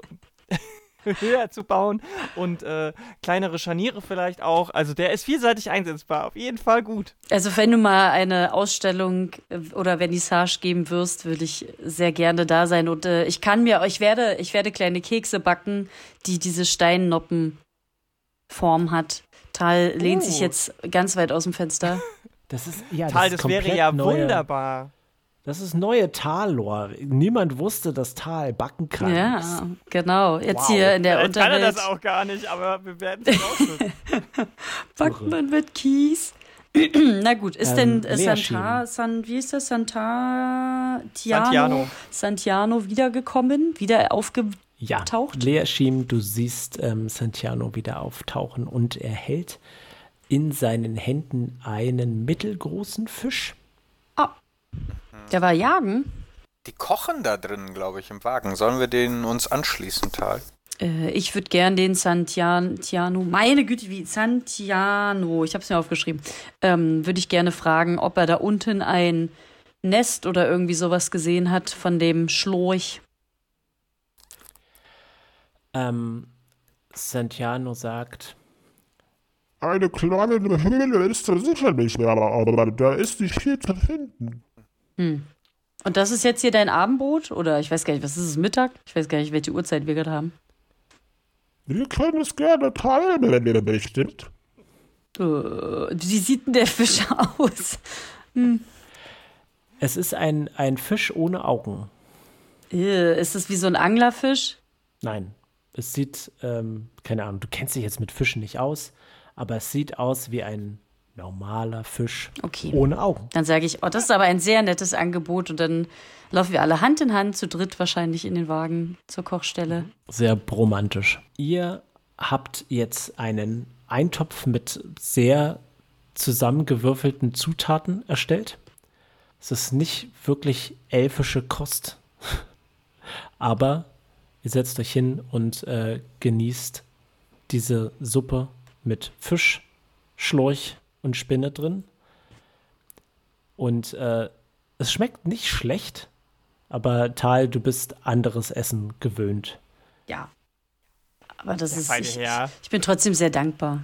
Speaker 3: höher zu bauen und äh, kleinere Scharniere vielleicht auch. Also der ist vielseitig einsetzbar, auf jeden Fall gut.
Speaker 4: Also wenn du mal eine Ausstellung äh, oder Vernissage geben wirst, würde ich sehr gerne da sein. Und äh, ich kann mir, ich werde, ich werde kleine Kekse backen, die diese Steinnoppenform hat. Tal lehnt
Speaker 3: Oh.
Speaker 4: sich jetzt ganz weit aus dem Fenster.
Speaker 2: Das ist, ja,
Speaker 3: Tal,
Speaker 2: ist
Speaker 3: das wäre
Speaker 2: komplett
Speaker 3: ja
Speaker 2: neue,
Speaker 3: wunderbar.
Speaker 2: Das ist neue Tal-Lore. Niemand wusste, dass Tal backen kann.
Speaker 4: ja, genau. Jetzt
Speaker 3: Wow.
Speaker 4: hier in der
Speaker 3: Vielleicht kann er
Speaker 4: Unterwelt
Speaker 3: das auch gar nicht, aber wir werden es
Speaker 4: backt man mit Kies. Na gut, ist
Speaker 2: Ähm,
Speaker 4: denn Santa, San, wie ist das, Santa Tiano,
Speaker 3: Santiano.
Speaker 4: Santiano wiedergekommen, wieder aufge
Speaker 2: Ja,
Speaker 4: Taucht?
Speaker 2: Lea Schiem, du siehst ähm, Santiano wieder auftauchen und er hält in seinen Händen einen mittelgroßen Fisch.
Speaker 4: Der war jagen.
Speaker 5: Die kochen da drin, glaube ich, im Wagen. Sollen wir den uns anschließen, Tal?
Speaker 4: Äh, ich würde gern den Santiano, meine Güte, wie Santiano, ich habe es mir aufgeschrieben, ähm, würde ich gerne fragen, ob er da unten ein Nest oder irgendwie sowas gesehen hat von dem Schlorch.
Speaker 2: Ähm, Santiano sagt,
Speaker 1: Eine kleine Höhle ist da sicherlich, aber da ist nicht viel zu finden.
Speaker 4: Hm. Und das ist jetzt hier dein Abendbrot? Oder ich weiß gar nicht, was ist es, Mittag? Ich weiß gar nicht, welche Uhrzeit wir gerade haben.
Speaker 1: Wir können es gerne teilen, wenn ihr möchtet.
Speaker 4: Äh, wie sieht denn der Fisch aus?
Speaker 2: es ist ein, ein Fisch ohne Augen.
Speaker 4: Äh, ist das wie so ein Anglerfisch?
Speaker 2: Nein, es sieht, ähm, keine Ahnung, du kennst dich jetzt mit Fischen nicht aus, aber es sieht aus wie ein normaler Fisch
Speaker 4: Okay.
Speaker 2: ohne Augen.
Speaker 4: Dann sage ich, oh, das ist aber ein sehr nettes Angebot. Und dann laufen wir alle Hand in Hand, zu dritt wahrscheinlich in den Wagen zur Kochstelle.
Speaker 2: Sehr romantisch. Ihr habt jetzt einen Eintopf mit sehr zusammengewürfelten Zutaten erstellt. Es ist nicht wirklich elfische Kost, aber ihr setzt euch hin und äh, genießt diese Suppe mit Fisch, Schlorch und Spinne drin. Und äh, es schmeckt nicht schlecht, aber Tal, du bist anderes Essen gewöhnt.
Speaker 4: Ja. Aber das ist.
Speaker 3: feine
Speaker 4: Ich, ich bin trotzdem sehr dankbar.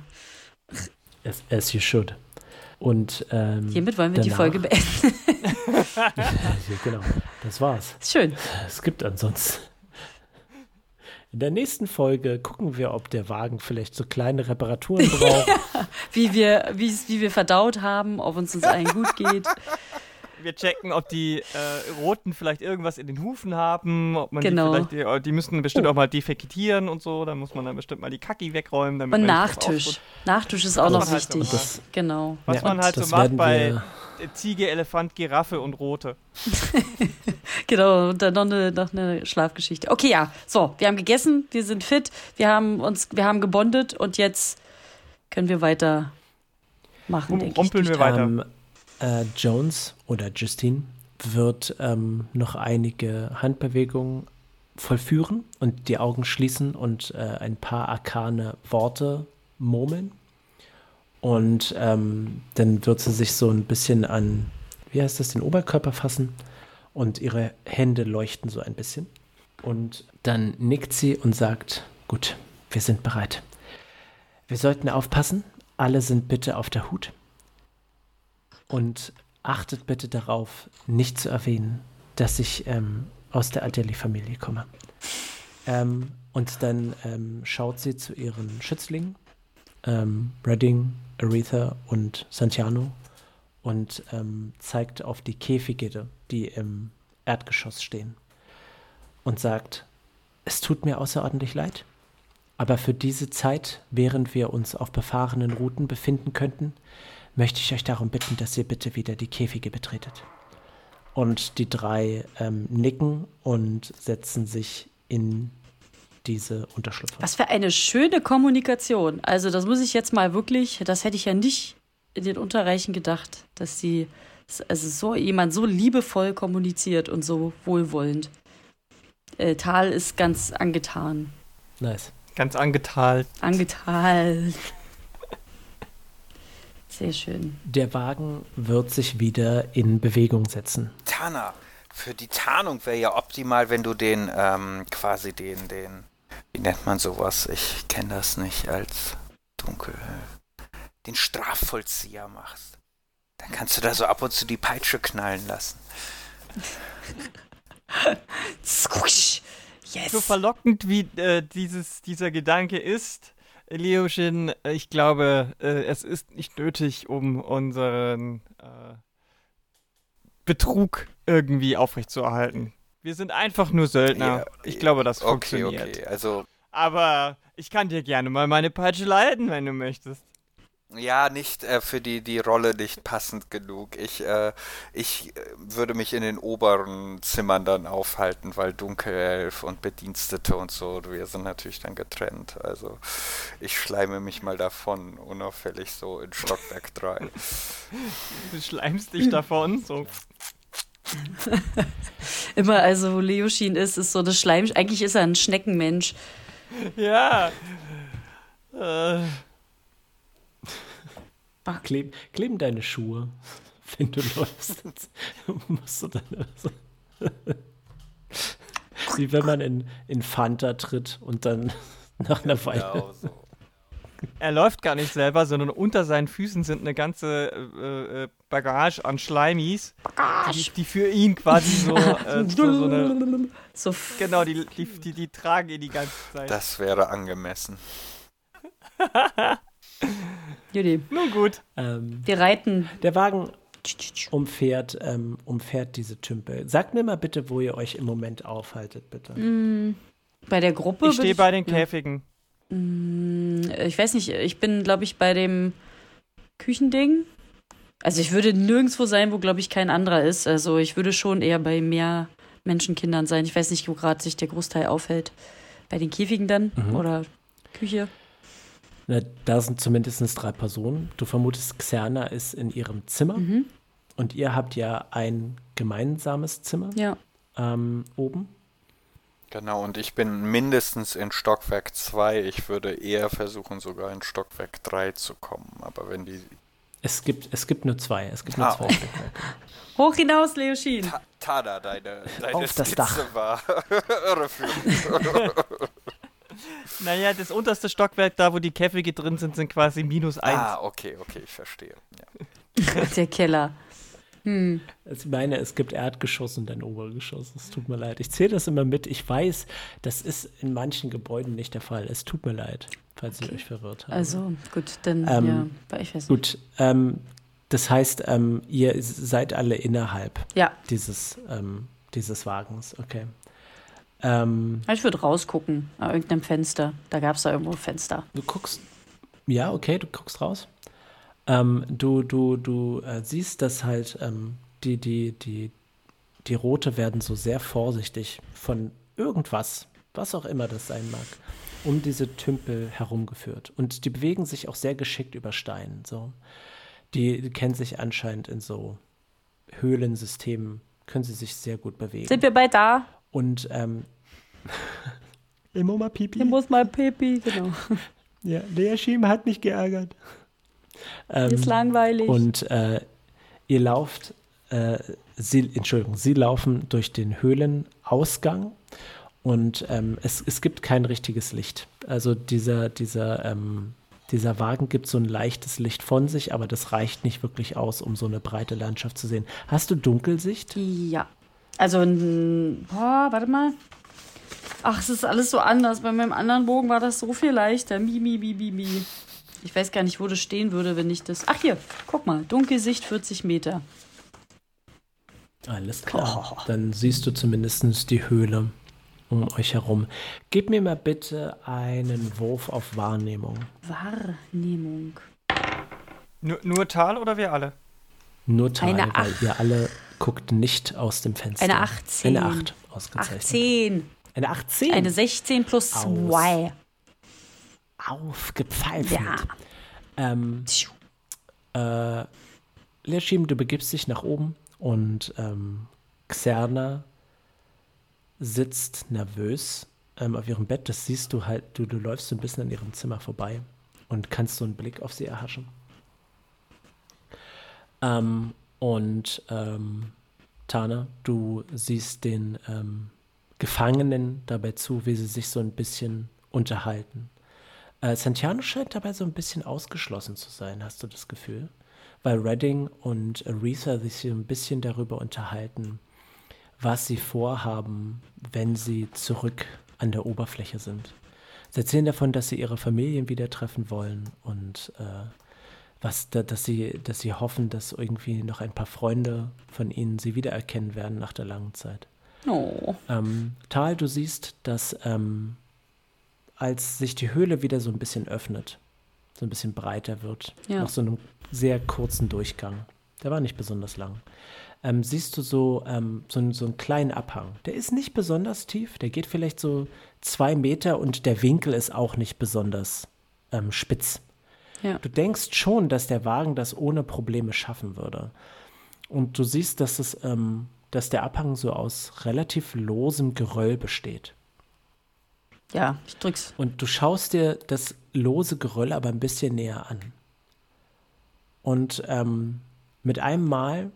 Speaker 2: As, as you should. Und ähm,
Speaker 4: Hiermit wollen wir die
Speaker 2: danach-
Speaker 4: Folge beenden.
Speaker 2: Ja, genau, das war's.
Speaker 4: Schön.
Speaker 2: Es gibt ansonsten. In der nächsten Folge gucken wir, ob der Wagen vielleicht so kleine Reparaturen braucht.
Speaker 4: Wie wir, wie, wie wir verdaut haben, ob uns uns allen gut geht.
Speaker 3: Wir checken, ob die äh, Roten vielleicht irgendwas in den Hufen haben, ob man
Speaker 4: Genau.
Speaker 3: die vielleicht, die, die müssen bestimmt auch mal defektieren und so, dann muss man dann bestimmt mal die Kacki wegräumen. Damit
Speaker 4: Und Nachtisch. Nachtisch ist auch noch
Speaker 3: man halt so
Speaker 4: wichtig. genau.
Speaker 3: Was
Speaker 2: Ja,
Speaker 3: man
Speaker 2: und
Speaker 3: halt so
Speaker 2: das
Speaker 3: macht bei
Speaker 2: wir-
Speaker 3: Ziege, Elefant, Giraffe und Rote.
Speaker 4: Genau, und dann noch eine, noch eine Schlafgeschichte. Okay, ja. So, wir haben gegessen, wir sind fit, wir haben uns, wir haben gebondet und jetzt können wir weiter machen, ich.
Speaker 3: rumpeln wir weiter.
Speaker 2: Ähm, äh, Jones oder Justine wird ähm, noch einige Handbewegungen vollführen und die Augen schließen und äh, ein paar arkane Worte murmeln. Und ähm, dann wird sie sich so ein bisschen an, wie heißt das, den Oberkörper fassen und ihre Hände leuchten so ein bisschen. Und dann nickt sie und sagt, gut, wir sind bereit. Wir sollten aufpassen, alle sind bitte auf der Hut. Und achtet bitte darauf, nicht zu erwähnen, dass ich ähm, aus der Adeli-Familie komme. Ähm, und dann ähm, schaut sie zu ihren Schützlingen, ähm, Redding, Aretha und Santiano, und ähm, zeigt auf die Käfige, die im Erdgeschoss stehen, und sagt, es tut mir außerordentlich leid, aber für diese Zeit, während wir uns auf befahrenen Routen befinden könnten, möchte ich euch darum bitten, dass ihr bitte wieder die Käfige betretet. Und die drei ähm, nicken und setzen sich in diese Unterschlüpfer.
Speaker 4: Was für eine schöne Kommunikation. Also, das muss ich jetzt mal wirklich, das hätte ich ja nicht in den Unterreichen gedacht, dass sie, also so jemand so liebevoll kommuniziert und so wohlwollend. Äh, Tal ist ganz angetan.
Speaker 2: Nice.
Speaker 3: Ganz angeteilt.
Speaker 4: Angetan. Sehr schön.
Speaker 2: Der Wagen wird sich wieder in Bewegung setzen.
Speaker 5: Tana, für die Tarnung wäre ja optimal, wenn du den, ähm, quasi den, den, wie nennt man sowas? Ich kenne das nicht als dunkel. Den Strafvollzieher machst. Dann kannst du da so ab und zu die Peitsche knallen lassen.
Speaker 4: Squish. Yes.
Speaker 3: So verlockend wie äh, dieses, dieser Gedanke ist, Leoshin, äh, ich glaube, äh, es ist nicht nötig, um unseren äh, Betrug irgendwie aufrechtzuerhalten. Wir sind einfach nur Söldner.
Speaker 5: Ja,
Speaker 3: ich glaube, das
Speaker 5: Okay,
Speaker 3: funktioniert.
Speaker 5: okay. Also,
Speaker 3: Aber ich kann dir gerne mal meine Peitsche leiten, wenn du möchtest.
Speaker 5: ja, nicht äh, für die, die Rolle nicht passend genug. Ich, äh, ich äh, würde mich in den oberen Zimmern dann aufhalten, weil Dunkelelf und Bedienstete und so, wir sind natürlich dann getrennt. Also, ich schleime mich mal davon, unauffällig so in Stockwerk 3.
Speaker 3: Du schleimst dich davon. So.
Speaker 4: Immer, also wo Leoshin ist, ist so das Schleim. Eigentlich ist er ein Schneckenmensch.
Speaker 3: Ja. Äh,
Speaker 2: Kleb, kleben deine Schuhe, wenn du läufst. musst du dann so. Wie wenn man in, in Fanta tritt und dann nach einer Weile.
Speaker 5: Genau so.
Speaker 3: er läuft gar nicht selber, sondern unter seinen Füßen sind eine ganze äh, äh, Bagage an Schleimis, die, die für ihn quasi so, äh, so, so eine.
Speaker 4: So f-
Speaker 3: Genau, die, die, die, die tragen ihn die ganze Zeit.
Speaker 5: Das wäre angemessen.
Speaker 4: Judy,
Speaker 3: Nun gut.
Speaker 2: Ähm,
Speaker 4: wir reiten.
Speaker 2: der Wagen umfährt, ähm, umfährt diese Tümpel. Sagt mir mal bitte, wo ihr euch im Moment aufhaltet, bitte.
Speaker 4: Bei der Gruppe.
Speaker 3: Ich stehe bei den Käfigen.
Speaker 4: Ich weiß nicht, ich bin, glaube ich, bei dem Küchending. Also ich würde nirgendwo sein, wo, glaube ich, kein anderer ist. Also ich würde schon eher bei mehr Menschenkindern sein. Ich weiß nicht, wo gerade sich der Großteil aufhält. Bei den Käfigen dann? Oder Küche?
Speaker 2: Na, da sind zumindest drei Personen. Du vermutest, Xerna ist in ihrem Zimmer. Und ihr habt ja ein gemeinsames Zimmer
Speaker 4: Ja.
Speaker 2: ähm, oben.
Speaker 5: Genau, und ich bin mindestens in Stockwerk 2. Ich würde eher versuchen, sogar in Stockwerk 3 zu kommen. Aber wenn die.
Speaker 2: Es gibt, es gibt nur zwei. Es gibt nur
Speaker 5: Ah,
Speaker 2: zwei.
Speaker 4: Hoch hinaus, Leoschin.
Speaker 5: Ta Tada, deine, deine
Speaker 2: Auf das Dach.
Speaker 5: war irreführend.
Speaker 3: Naja, das unterste Stockwerk, da wo die Käfige drin sind, sind quasi minus eins.
Speaker 5: Ah, okay, okay, ich verstehe. Ja.
Speaker 4: Der Keller.
Speaker 2: Also ich meine, es gibt Erdgeschoss und ein Obergeschoss. Es tut mir leid. Ich zähle das immer mit. Ich weiß, das ist in manchen Gebäuden nicht der Fall. Es tut mir leid, falls ich euch verwirrt habe.
Speaker 4: Also, gut, dann,
Speaker 2: Ähm,
Speaker 4: ja. Aber Ich weiß nicht.
Speaker 2: Gut, ähm, das heißt, ähm, ihr seid alle innerhalb
Speaker 4: Ja,
Speaker 2: dieses, ähm, dieses Wagens. Okay. Ähm,
Speaker 4: ich würde rausgucken, an irgendeinem Fenster. Da gab es da irgendwo ein Fenster.
Speaker 2: du guckst, ja, okay, du guckst raus. Ähm, du du, du äh, siehst, dass halt ähm, die, die, die, die Rote werden so sehr vorsichtig von irgendwas, was auch immer das sein mag, um diese Tümpel herumgeführt. Und die bewegen sich auch sehr geschickt über Steinen. So. Die, die kennen sich anscheinend in so Höhlensystemen, können sie sich sehr gut bewegen.
Speaker 4: Sind wir bei da?
Speaker 2: Und ähm, immer mal Pipi.
Speaker 4: Hier muss mal Pipi, genau.
Speaker 2: Ja, Lea Schiem hat mich geärgert. Ähm,
Speaker 4: Ist langweilig.
Speaker 2: und äh, ihr lauft, äh, sie, Entschuldigung, sie laufen durch den Höhlenausgang und ähm, es, es gibt kein richtiges Licht. Also dieser, dieser, ähm, dieser Wagen gibt so ein leichtes Licht von sich, aber das reicht nicht wirklich aus, um so eine breite Landschaft zu sehen. Hast du Dunkelsicht?
Speaker 4: Ja. Also, boah, warte mal. Ach, es ist alles so anders. Bei meinem anderen Bogen war das so viel leichter. Mi, mi, mi, mi, mi. Ich weiß gar nicht, wo das stehen würde, wenn ich das. Ach, hier, guck mal. Dunkelsicht 40 Meter.
Speaker 2: Alles klar. Dann siehst du zumindest die Höhle. um euch herum. Gib mir mal bitte einen Wurf auf Wahrnehmung.
Speaker 4: Wahrnehmung.
Speaker 3: Nur, nur Tal oder wir alle?
Speaker 2: Nur Teil,
Speaker 4: Eine
Speaker 2: weil
Speaker 4: Acht.
Speaker 2: ihr alle guckt nicht aus dem Fenster.
Speaker 4: Eine 18.
Speaker 2: Eine 8, ausgezeichnet.
Speaker 4: 18.
Speaker 2: Eine 18.
Speaker 4: Eine 16 plus
Speaker 2: Aus.
Speaker 4: 2.
Speaker 2: Aufgepfeift.
Speaker 4: Ja.
Speaker 2: Ähm, äh, Leerschiem, du begibst dich nach oben und ähm, Xerna sitzt nervös ähm, auf ihrem Bett. Das siehst du halt, du, du läufst so ein bisschen an ihrem Zimmer vorbei und kannst so einen Blick auf sie erhaschen. Ähm, und ähm, Tana, du siehst den ähm, Gefangenen dabei zu, wie sie sich so ein bisschen unterhalten. Äh, Santiano scheint dabei so ein bisschen ausgeschlossen zu sein, hast du das Gefühl? Weil Redding und Aretha sich so ein bisschen darüber unterhalten, was sie vorhaben, wenn sie zurück an der Oberfläche sind. Sie erzählen davon, dass sie ihre Familien wieder treffen wollen und äh, was, da, dass, sie, dass sie hoffen, dass irgendwie noch ein paar Freunde von ihnen sie wiedererkennen werden nach der langen Zeit.
Speaker 4: Oh.
Speaker 2: Ähm, Tal, du siehst, dass ähm, als sich die Höhle wieder so ein bisschen öffnet, so ein bisschen breiter wird,
Speaker 4: Ja.
Speaker 2: nach so einem sehr kurzen Durchgang, der war nicht besonders lang, ähm, siehst du so, ähm, so, einen- so einen kleinen Abhang. Der ist nicht besonders tief, der geht vielleicht so zwei Meter und der Winkel ist auch nicht besonders ähm, spitz.
Speaker 4: Ja.
Speaker 2: Du denkst schon, dass der Wagen das ohne Probleme schaffen würde. Und du siehst, dass es, ähm, dass der Abhang so aus relativ losem Geröll besteht.
Speaker 4: Ja, ich drück's.
Speaker 2: Und du schaust dir das lose Geröll aber ein bisschen näher an. Und ähm, mit einem Mal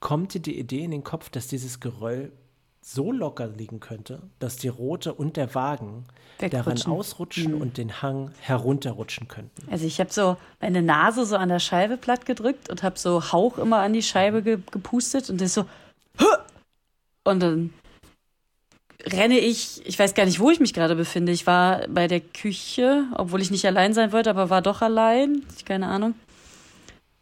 Speaker 2: kommt dir die Idee in den Kopf, dass dieses Geröll so locker liegen könnte, dass die Rote und der Wagen daran ausrutschen und den Hang herunterrutschen könnten.
Speaker 4: Also ich habe so meine Nase so an der Scheibe platt gedrückt und habe so Hauch immer an die Scheibe ge gepustet und das so "Hö!" und dann renne ich, ich weiß gar nicht, wo ich mich gerade befinde. Ich war bei der Küche, obwohl ich nicht allein sein wollte, aber war doch allein, keine Ahnung.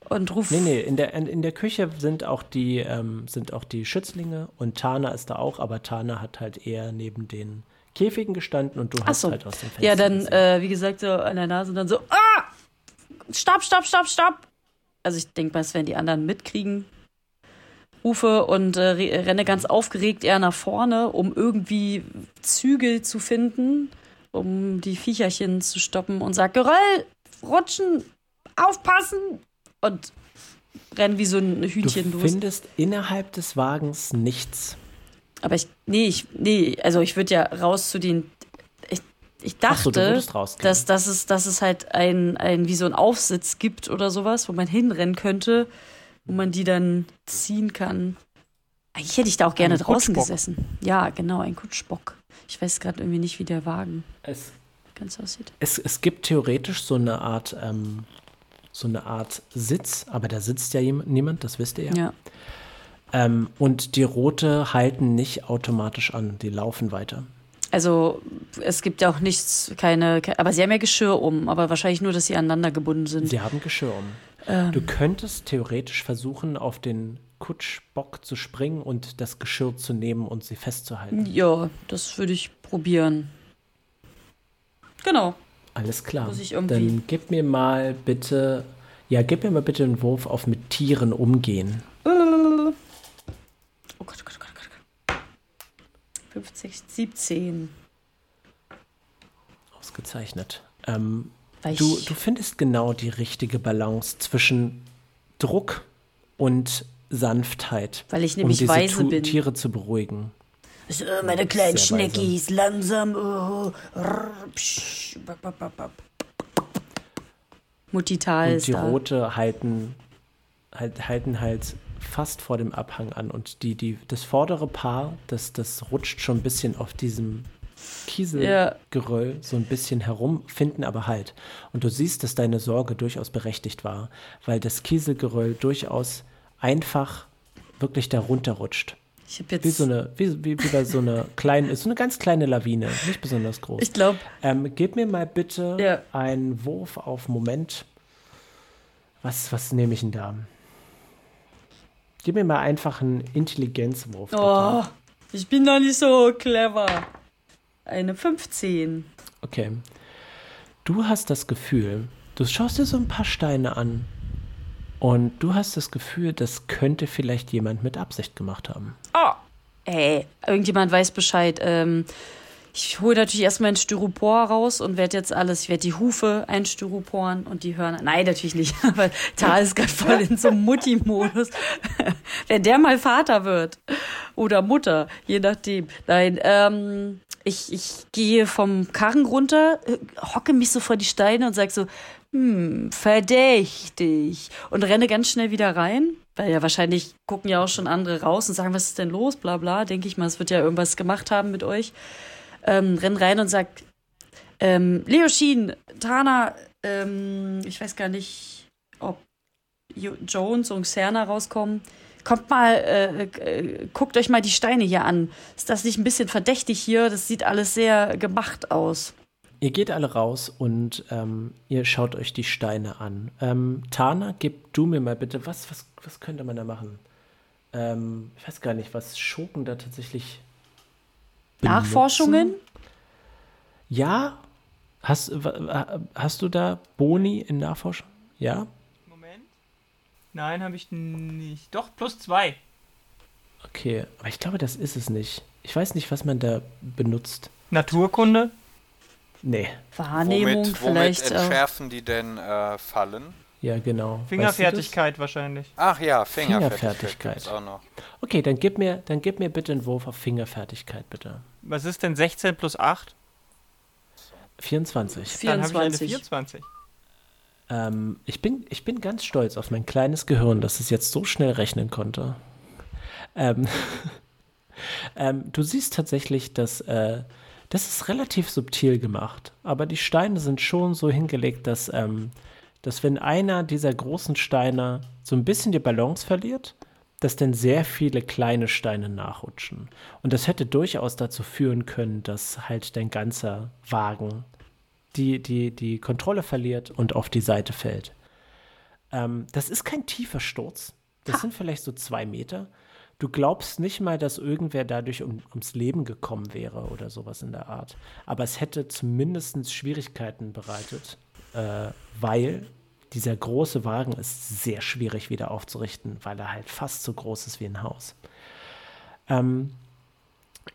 Speaker 4: Und ruf
Speaker 2: Nee, nee, in der, in, der Küche sind auch, die, ähm, sind auch die Schützlinge und Tana ist da auch, aber Tana hat halt eher neben den Käfigen gestanden und du hast
Speaker 4: so.
Speaker 2: halt aus dem Fenster
Speaker 4: Ja, dann, äh, wie gesagt, so an der Nase und dann so, ah! Stopp, stopp, stopp, stopp! Also ich denke mal, das werden die anderen mitkriegen. Rufe und äh, re- renne ganz aufgeregt eher nach vorne, um irgendwie Zügel zu finden, um die Viecherchen zu stoppen und sag, Geröll, rutschen, aufpassen! Und renn wie so ein Hühnchen
Speaker 2: du
Speaker 4: los.
Speaker 2: findest innerhalb des Wagens nichts.
Speaker 4: Aber ich, nee, ich, nee, also ich würde ja raus zu den. Ich, ich
Speaker 2: Ach so,
Speaker 4: dachte,
Speaker 2: du rausgehen.
Speaker 4: dass, dass, es, dass es halt ein, ein, wie so ein Aufsitz gibt oder sowas, wo man hinrennen könnte, wo man die dann ziehen kann. Eigentlich hätte ich da auch gerne
Speaker 3: Ein
Speaker 4: draußen
Speaker 3: Kutschbock.
Speaker 4: gesessen. Ja, genau, ein Kutschbock. Ich weiß gerade irgendwie nicht, wie der Wagen
Speaker 2: Es,
Speaker 4: ganz aussieht.
Speaker 2: es, es gibt theoretisch so eine Art, ähm, so eine Art Sitz, aber da sitzt ja niemand, das wisst ihr ja.
Speaker 4: Ja.
Speaker 2: Ähm, und die Rote halten nicht automatisch an, die laufen weiter.
Speaker 4: Also es gibt ja auch nichts, keine, ke- aber sie haben ja Geschirr um, aber wahrscheinlich nur, dass sie aneinander gebunden sind.
Speaker 2: Sie haben Geschirr um.
Speaker 4: Ähm.
Speaker 2: Du könntest theoretisch versuchen, auf den Kutschbock zu springen und das Geschirr zu nehmen und sie festzuhalten.
Speaker 4: Ja, das würde ich probieren. Genau.
Speaker 2: Alles klar. Dann gib mir mal bitte, ja, gib mir mal bitte einen Wurf auf mit Tieren umgehen.
Speaker 4: Oh Gott, oh Gott, oh Gott, oh Gott. 50, 17.
Speaker 2: Ausgezeichnet. Ähm, du, du findest genau die richtige Balance zwischen Druck und Sanftheit,
Speaker 4: weil ich
Speaker 2: um
Speaker 4: nämlich
Speaker 2: diese
Speaker 4: weise bin.
Speaker 2: Tiere zu beruhigen.
Speaker 4: So, meine kleinen
Speaker 2: weise.
Speaker 4: Schneckis, langsam. Oh, rrr, psch, bap, bap, bap, bap. Mutti Tal
Speaker 2: Und
Speaker 4: ist
Speaker 2: die
Speaker 4: da.
Speaker 2: Rote halten, halt, halten halt fast vor dem Abhang an. Und die, die, das vordere Paar, das, das rutscht schon ein bisschen auf diesem Kieselgeröll so ein bisschen herum, finden aber halt. Und du siehst, dass deine Sorge durchaus berechtigt war, weil das Kieselgeröll durchaus einfach wirklich da runterrutscht.
Speaker 4: Ich habe jetzt.
Speaker 2: Wie so eine, wie, wie, wie bei so einer kleinen, so eine ganz kleine Lawine, nicht besonders groß.
Speaker 4: ich glaube,
Speaker 2: Ähm, gib mir mal bitte
Speaker 4: Ja.
Speaker 2: einen Wurf auf Moment. Was, was nehme ich denn da? Gib mir mal einfach einen Intelligenzwurf. Bitte.
Speaker 4: oh, Ich bin doch nicht so clever. Eine 15.
Speaker 2: Okay. Du hast das Gefühl, du schaust dir so ein paar Steine an und du hast das Gefühl, das könnte vielleicht jemand mit Absicht gemacht haben.
Speaker 4: Oh. Ey, irgendjemand weiß Bescheid. Ähm, ich hole natürlich erstmal ein Styropor raus und werde jetzt alles, ich werde die Hufe einstyroporen und die Hörner. Nein, natürlich nicht, weil Tal ist gerade voll in so einem Mutti-Modus. Wenn der mal Vater wird oder Mutter, je nachdem. Nein, ähm, ich, ich gehe vom Karren runter, äh, hocke mich so vor die Steine und sage so, hm, verdächtig. Und renne ganz schnell wieder rein. Weil ja wahrscheinlich gucken ja auch schon andere raus und sagen, was ist denn los, bla bla. Denke ich mal, es wird ja irgendwas gemacht haben mit euch. Ähm, renn rein und sagt, ähm, Leoshin, Tana, ähm, ich weiß gar nicht, ob Jo- Jones und Xerna rauskommen. Kommt mal, äh, äh, guckt euch mal die Steine hier an. Ist das nicht ein bisschen verdächtig hier? Das sieht alles sehr gemacht aus.
Speaker 2: Ihr geht alle raus und ähm, ihr schaut euch die Steine an. Ähm, Tana, gib du mir mal bitte, was, was, was könnte man da machen? Ähm, ich weiß gar nicht, was Schurken da tatsächlich. benutzen?
Speaker 4: Nachforschungen?
Speaker 2: Ja? Hast, hast du da Boni in Nachforschung? Ja?
Speaker 3: Nein, habe ich nicht. Doch, plus zwei.
Speaker 2: Okay, aber ich glaube, das ist es nicht. Ich weiß nicht, was man da benutzt.
Speaker 3: Naturkunde.
Speaker 2: Nee,
Speaker 4: Wahrnehmung
Speaker 5: Womit, womit
Speaker 4: vielleicht.
Speaker 5: Entschärfen die denn äh, Fallen?
Speaker 2: ja, genau. Weißt du
Speaker 3: Fingerfertigkeit wahrscheinlich.
Speaker 5: Ach ja, Fingerfertigkeit.
Speaker 2: Fingerfertigkeit. Okay, dann gib, mir, dann gib mir bitte einen Wurf auf Fingerfertigkeit, bitte.
Speaker 3: Was ist denn 16 plus 8?
Speaker 2: 24.
Speaker 3: Dann habe ich eine
Speaker 4: 24.
Speaker 3: 24.
Speaker 2: Ähm, ich, bin, ich bin ganz stolz auf mein kleines Gehirn, dass es jetzt so schnell rechnen konnte. Ähm, ähm, du siehst tatsächlich, dass äh, das ist relativ subtil gemacht, aber die Steine sind schon so hingelegt, dass, ähm, dass wenn einer dieser großen Steine so ein bisschen die Balance verliert, dass dann sehr viele kleine Steine nachrutschen. Und das hätte durchaus dazu führen können, dass halt dein ganzer Wagen die, die, die Kontrolle verliert und auf die Seite fällt. Ähm, das ist kein tiefer Sturz. Das sind vielleicht so zwei Meter. Du glaubst nicht mal, dass irgendwer dadurch um, ums Leben gekommen wäre oder sowas in der Art. Aber es hätte zumindest Schwierigkeiten bereitet, äh, weil dieser große Wagen ist sehr schwierig wieder aufzurichten, weil er halt fast so groß ist wie ein Haus. Ähm,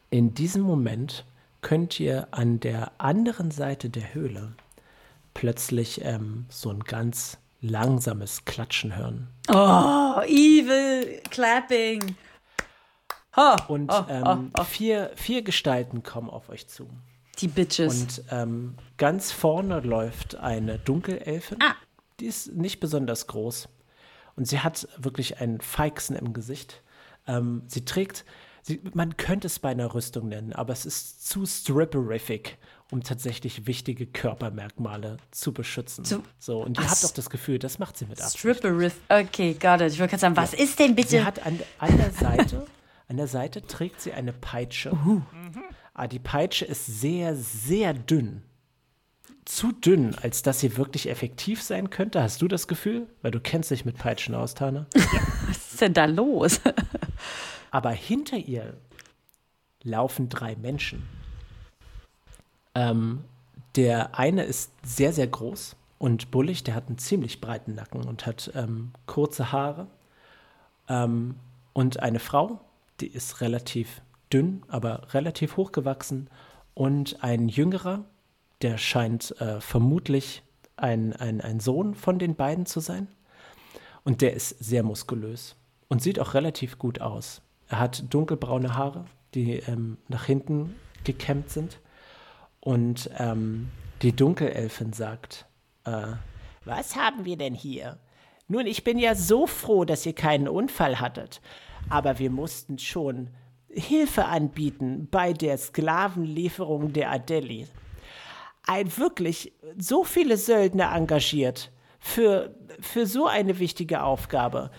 Speaker 2: in diesem Moment könnt ihr an der anderen Seite der Höhle plötzlich ähm, so ein ganz langsames Klatschen hören.
Speaker 4: oh, evil clapping. Ha,
Speaker 2: Und
Speaker 4: oh,
Speaker 2: ähm,
Speaker 4: oh, oh.
Speaker 2: Vier, vier Gestalten kommen auf euch zu.
Speaker 4: Die Bitches.
Speaker 2: Und ähm, ganz vorne läuft eine Dunkelelfin.
Speaker 4: Ah.
Speaker 2: Die ist nicht besonders groß. Und sie hat wirklich einen Feixen im Gesicht. Ähm, sie trägt, sie, man könnte es bei einer Rüstung nennen, aber es ist zu stripperific, um tatsächlich wichtige Körpermerkmale zu beschützen.
Speaker 4: Zu-
Speaker 2: so, und ihr habt doch das Gefühl, das macht sie mit Absicht.
Speaker 4: Stripperiff. Okay, got it. Ich wollte gerade sagen, was ist denn bitte?
Speaker 2: Sie hat an, an der Seite, an der Seite trägt sie eine Peitsche. Ah, die Peitsche ist sehr, sehr dünn. Zu dünn, als dass sie wirklich effektiv sein könnte. Hast du das Gefühl? Weil du kennst dich mit Peitschen aus, Tana.
Speaker 4: was ist denn da los?
Speaker 2: Aber hinter ihr laufen drei Menschen. Ähm, der eine ist sehr, sehr groß und bullig. Der hat einen ziemlich breiten Nacken und hat ähm, kurze Haare. Ähm, und eine Frau, die ist relativ dünn, aber relativ hochgewachsen. Und ein jüngerer, der scheint äh, vermutlich ein, ein, ein Sohn von den beiden zu sein. Und der ist sehr muskulös und sieht auch relativ gut aus. Er hat dunkelbraune Haare, die ähm, nach hinten gekämmt sind. Und ähm, die Dunkelelfin sagt, äh, was haben wir denn hier? Nun, ich bin ja so froh, dass ihr keinen Unfall hattet. Aber wir mussten schon Hilfe anbieten bei der Sklavenlieferung der Adeli. Ein wirklich so viele Söldner engagiert für, für so eine wichtige Aufgabe.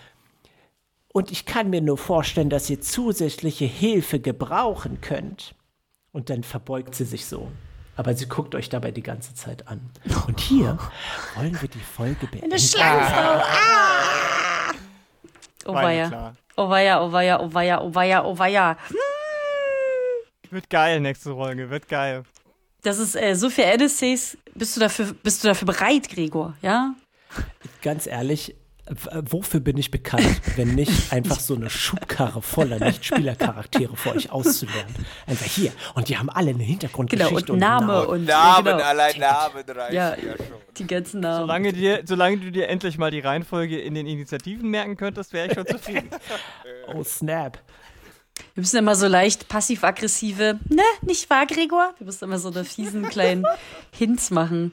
Speaker 2: Und ich kann mir nur vorstellen, dass ihr zusätzliche Hilfe gebrauchen könnt. Und dann verbeugt sie sich so. Aber sie guckt euch dabei die ganze Zeit an. Und hier wollen wir die Folge beenden.
Speaker 4: Eine Schlangenfrau. Ah! Oh
Speaker 3: War mir
Speaker 4: weia. Oh weia, oh weia, oh weia, oh weia, oh weia.
Speaker 3: Wird geil, nächste Folge, wird geil.
Speaker 4: Das ist äh, so viel NSCs. Bist du dafür, bist du dafür bereit, Gregor? Ja?
Speaker 2: Ganz ehrlich, wofür bin ich bekannt, wenn nicht einfach so eine Schubkarre voller Nicht-Spielercharaktere für euch auszulernen? Einfach hier. Und die haben alle eine Hintergrundgeschichte.
Speaker 4: Genau, und Name
Speaker 2: Namen.
Speaker 4: und ja, genau.
Speaker 5: allein Namen reichen
Speaker 4: Ja,
Speaker 5: ja, schon.
Speaker 4: die ganzen Namen.
Speaker 3: Solange, dir, solange du dir endlich mal die Reihenfolge in den Initiativen merken könntest, wäre ich schon zufrieden.
Speaker 2: Oh, Snap.
Speaker 4: Wir müssen immer so leicht passiv-aggressive, ne, nicht wahr, Gregor? Wir müssen immer so eine fiesen kleinen Hints machen.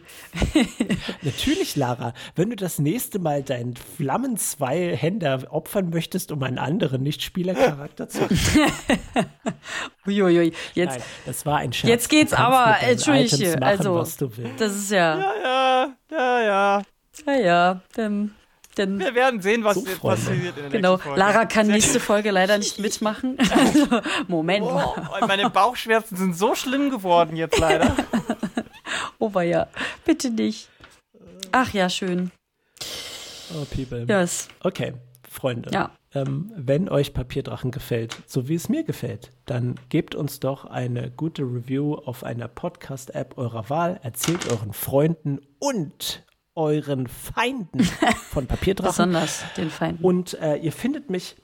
Speaker 2: Natürlich, Lara, wenn du das nächste Mal deinen Flammen-Zwei-Händer opfern möchtest, um einen anderen Nicht-Spielercharakter zu
Speaker 4: Uiuiui, jetzt,
Speaker 2: Nein, das war ein Scherz.
Speaker 4: Jetzt geht's aber, entschuldige,
Speaker 2: machen,
Speaker 4: also-
Speaker 2: was du willst.
Speaker 4: das ist ja,
Speaker 3: ja, ja, ja.
Speaker 4: ja, ja, dann, dann
Speaker 3: Wir werden sehen, was
Speaker 2: So,
Speaker 3: passiert in der
Speaker 4: genau.
Speaker 3: nächsten Folge.
Speaker 4: Lara kann
Speaker 3: Sehr
Speaker 4: nächste Folge leider nicht mitmachen. Also, Moment.
Speaker 3: Oh, und meine Bauchschmerzen sind so schlimm geworden jetzt leider.
Speaker 4: Oh, ja, bitte nicht. Ach ja, schön.
Speaker 2: Oh, people.
Speaker 4: Yes.
Speaker 2: Okay, Freunde.
Speaker 4: Ja.
Speaker 2: Ähm, wenn euch Papierdrachen gefällt, so wie es mir gefällt, dann gebt uns doch eine gute Review auf einer Podcast-App eurer Wahl, erzählt euren Freunden und euren Feinden von Papierdrachen.
Speaker 4: Besonders den Feinden.
Speaker 2: Und äh, ihr findet mich,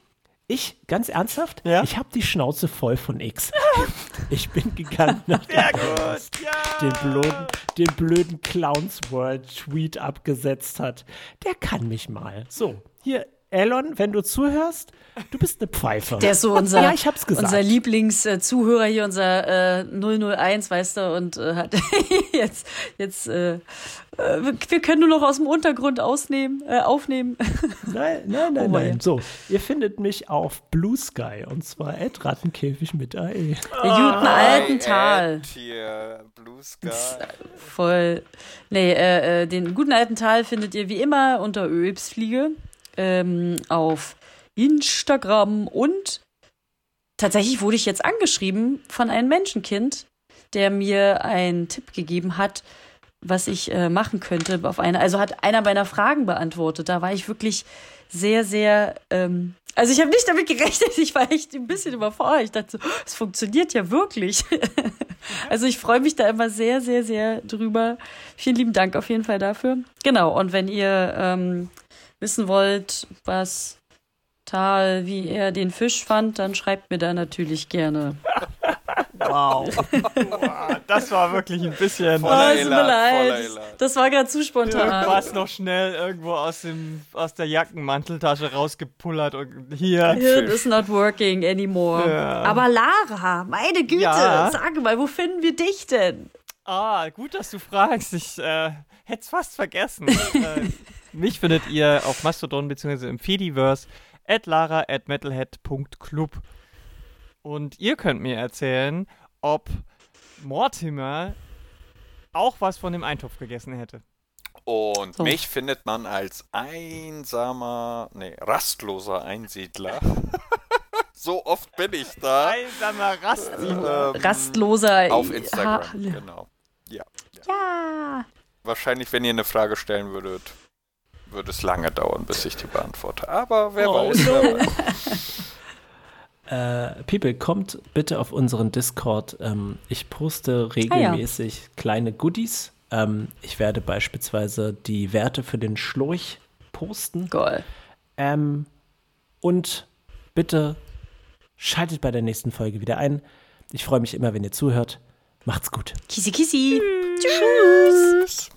Speaker 2: ich, ganz ernsthaft,
Speaker 3: Ja?
Speaker 2: ich habe die Schnauze voll von X. ich bin gegangen nach dem
Speaker 3: Sehr gut, ja.
Speaker 2: den blöden, den blöden Clowns World Tweet abgesetzt hat. Der kann mich mal. So, hier, Elon, wenn du zuhörst, du bist eine Pfeife.
Speaker 4: Der ist so unser,
Speaker 2: Ja, ich hab's gesagt.
Speaker 4: unser Lieblingszuhörer hier, unser äh, 001, weißt du, und äh, hat jetzt, jetzt, äh, äh, wir können nur noch aus dem Untergrund ausnehmen, äh, aufnehmen.
Speaker 2: Nein, nein, nein,
Speaker 4: Oh,
Speaker 2: nein.
Speaker 4: ja.
Speaker 2: So, ihr findet mich auf Blue Sky und zwar at Rattenkäfig mit AE.
Speaker 4: Der guten alten Tal.
Speaker 5: Ed Hier, Blue Sky.
Speaker 4: Voll. Nee, äh, äh, den guten alten Tal findet ihr wie immer unter Öbsfliege ähm, auf Instagram und tatsächlich wurde ich jetzt angeschrieben von einem Menschenkind, der mir einen Tipp gegeben hat, was ich äh, machen könnte auf eine, also hat einer meiner Fragen beantwortet. Da war ich wirklich sehr, sehr, ähm, also ich habe nicht damit gerechnet, ich war echt ein bisschen überfordert. Ich dachte so, es funktioniert ja wirklich. also ich freue mich da immer sehr, sehr, sehr drüber. Vielen lieben Dank auf jeden Fall dafür. Genau, und wenn ihr ähm, wissen wollt, was Tal, wie er den Fisch fand, dann schreibt mir da natürlich gerne.
Speaker 3: Wow. Das war wirklich ein bisschen.
Speaker 5: Voller
Speaker 4: Oh, es tut mir
Speaker 5: Elan,
Speaker 4: leid.
Speaker 5: voller.
Speaker 4: Das war gerade zu spontan.
Speaker 3: Was noch schnell irgendwo aus, dem, aus der Jackenmanteltasche rausgepullert und hier.
Speaker 4: It is not working anymore.
Speaker 3: Ja.
Speaker 4: Aber Lara, meine Güte,
Speaker 3: Ja.
Speaker 4: sag mal, wo finden wir dich denn?
Speaker 3: Ah, gut, dass du fragst. Ich äh, hätte es fast vergessen. äh, mich findet ihr auf Mastodon bzw. im Fediverse at lara at metalhead.club. Und ihr könnt mir erzählen, ob Mortimer auch was von dem Eintopf gegessen hätte.
Speaker 5: Und
Speaker 4: So.
Speaker 5: mich findet man als einsamer, nee, rastloser Einsiedler. so oft bin ich da.
Speaker 3: Einsamer Rast.
Speaker 5: Ähm,
Speaker 4: Rastloser.
Speaker 5: Auf Instagram,
Speaker 4: Ha-
Speaker 5: genau. Ja.
Speaker 4: Ja.
Speaker 5: Wahrscheinlich, wenn ihr eine Frage stellen würdet, würde es lange dauern, bis ich die beantworte. Aber wer
Speaker 2: Oh,
Speaker 5: weiß, wer weiß.
Speaker 2: Äh, People, kommt bitte auf unseren Discord. Ähm, ich poste regelmäßig kleine Goodies. Ähm, ich werde beispielsweise die Werte für den Schlurch posten.
Speaker 4: Goal.
Speaker 2: Ähm, und bitte schaltet bei der nächsten Folge wieder ein. Ich freue mich immer, wenn ihr zuhört. Macht's gut.
Speaker 4: Kissi, kissi. Tschüss.
Speaker 5: Tschüss.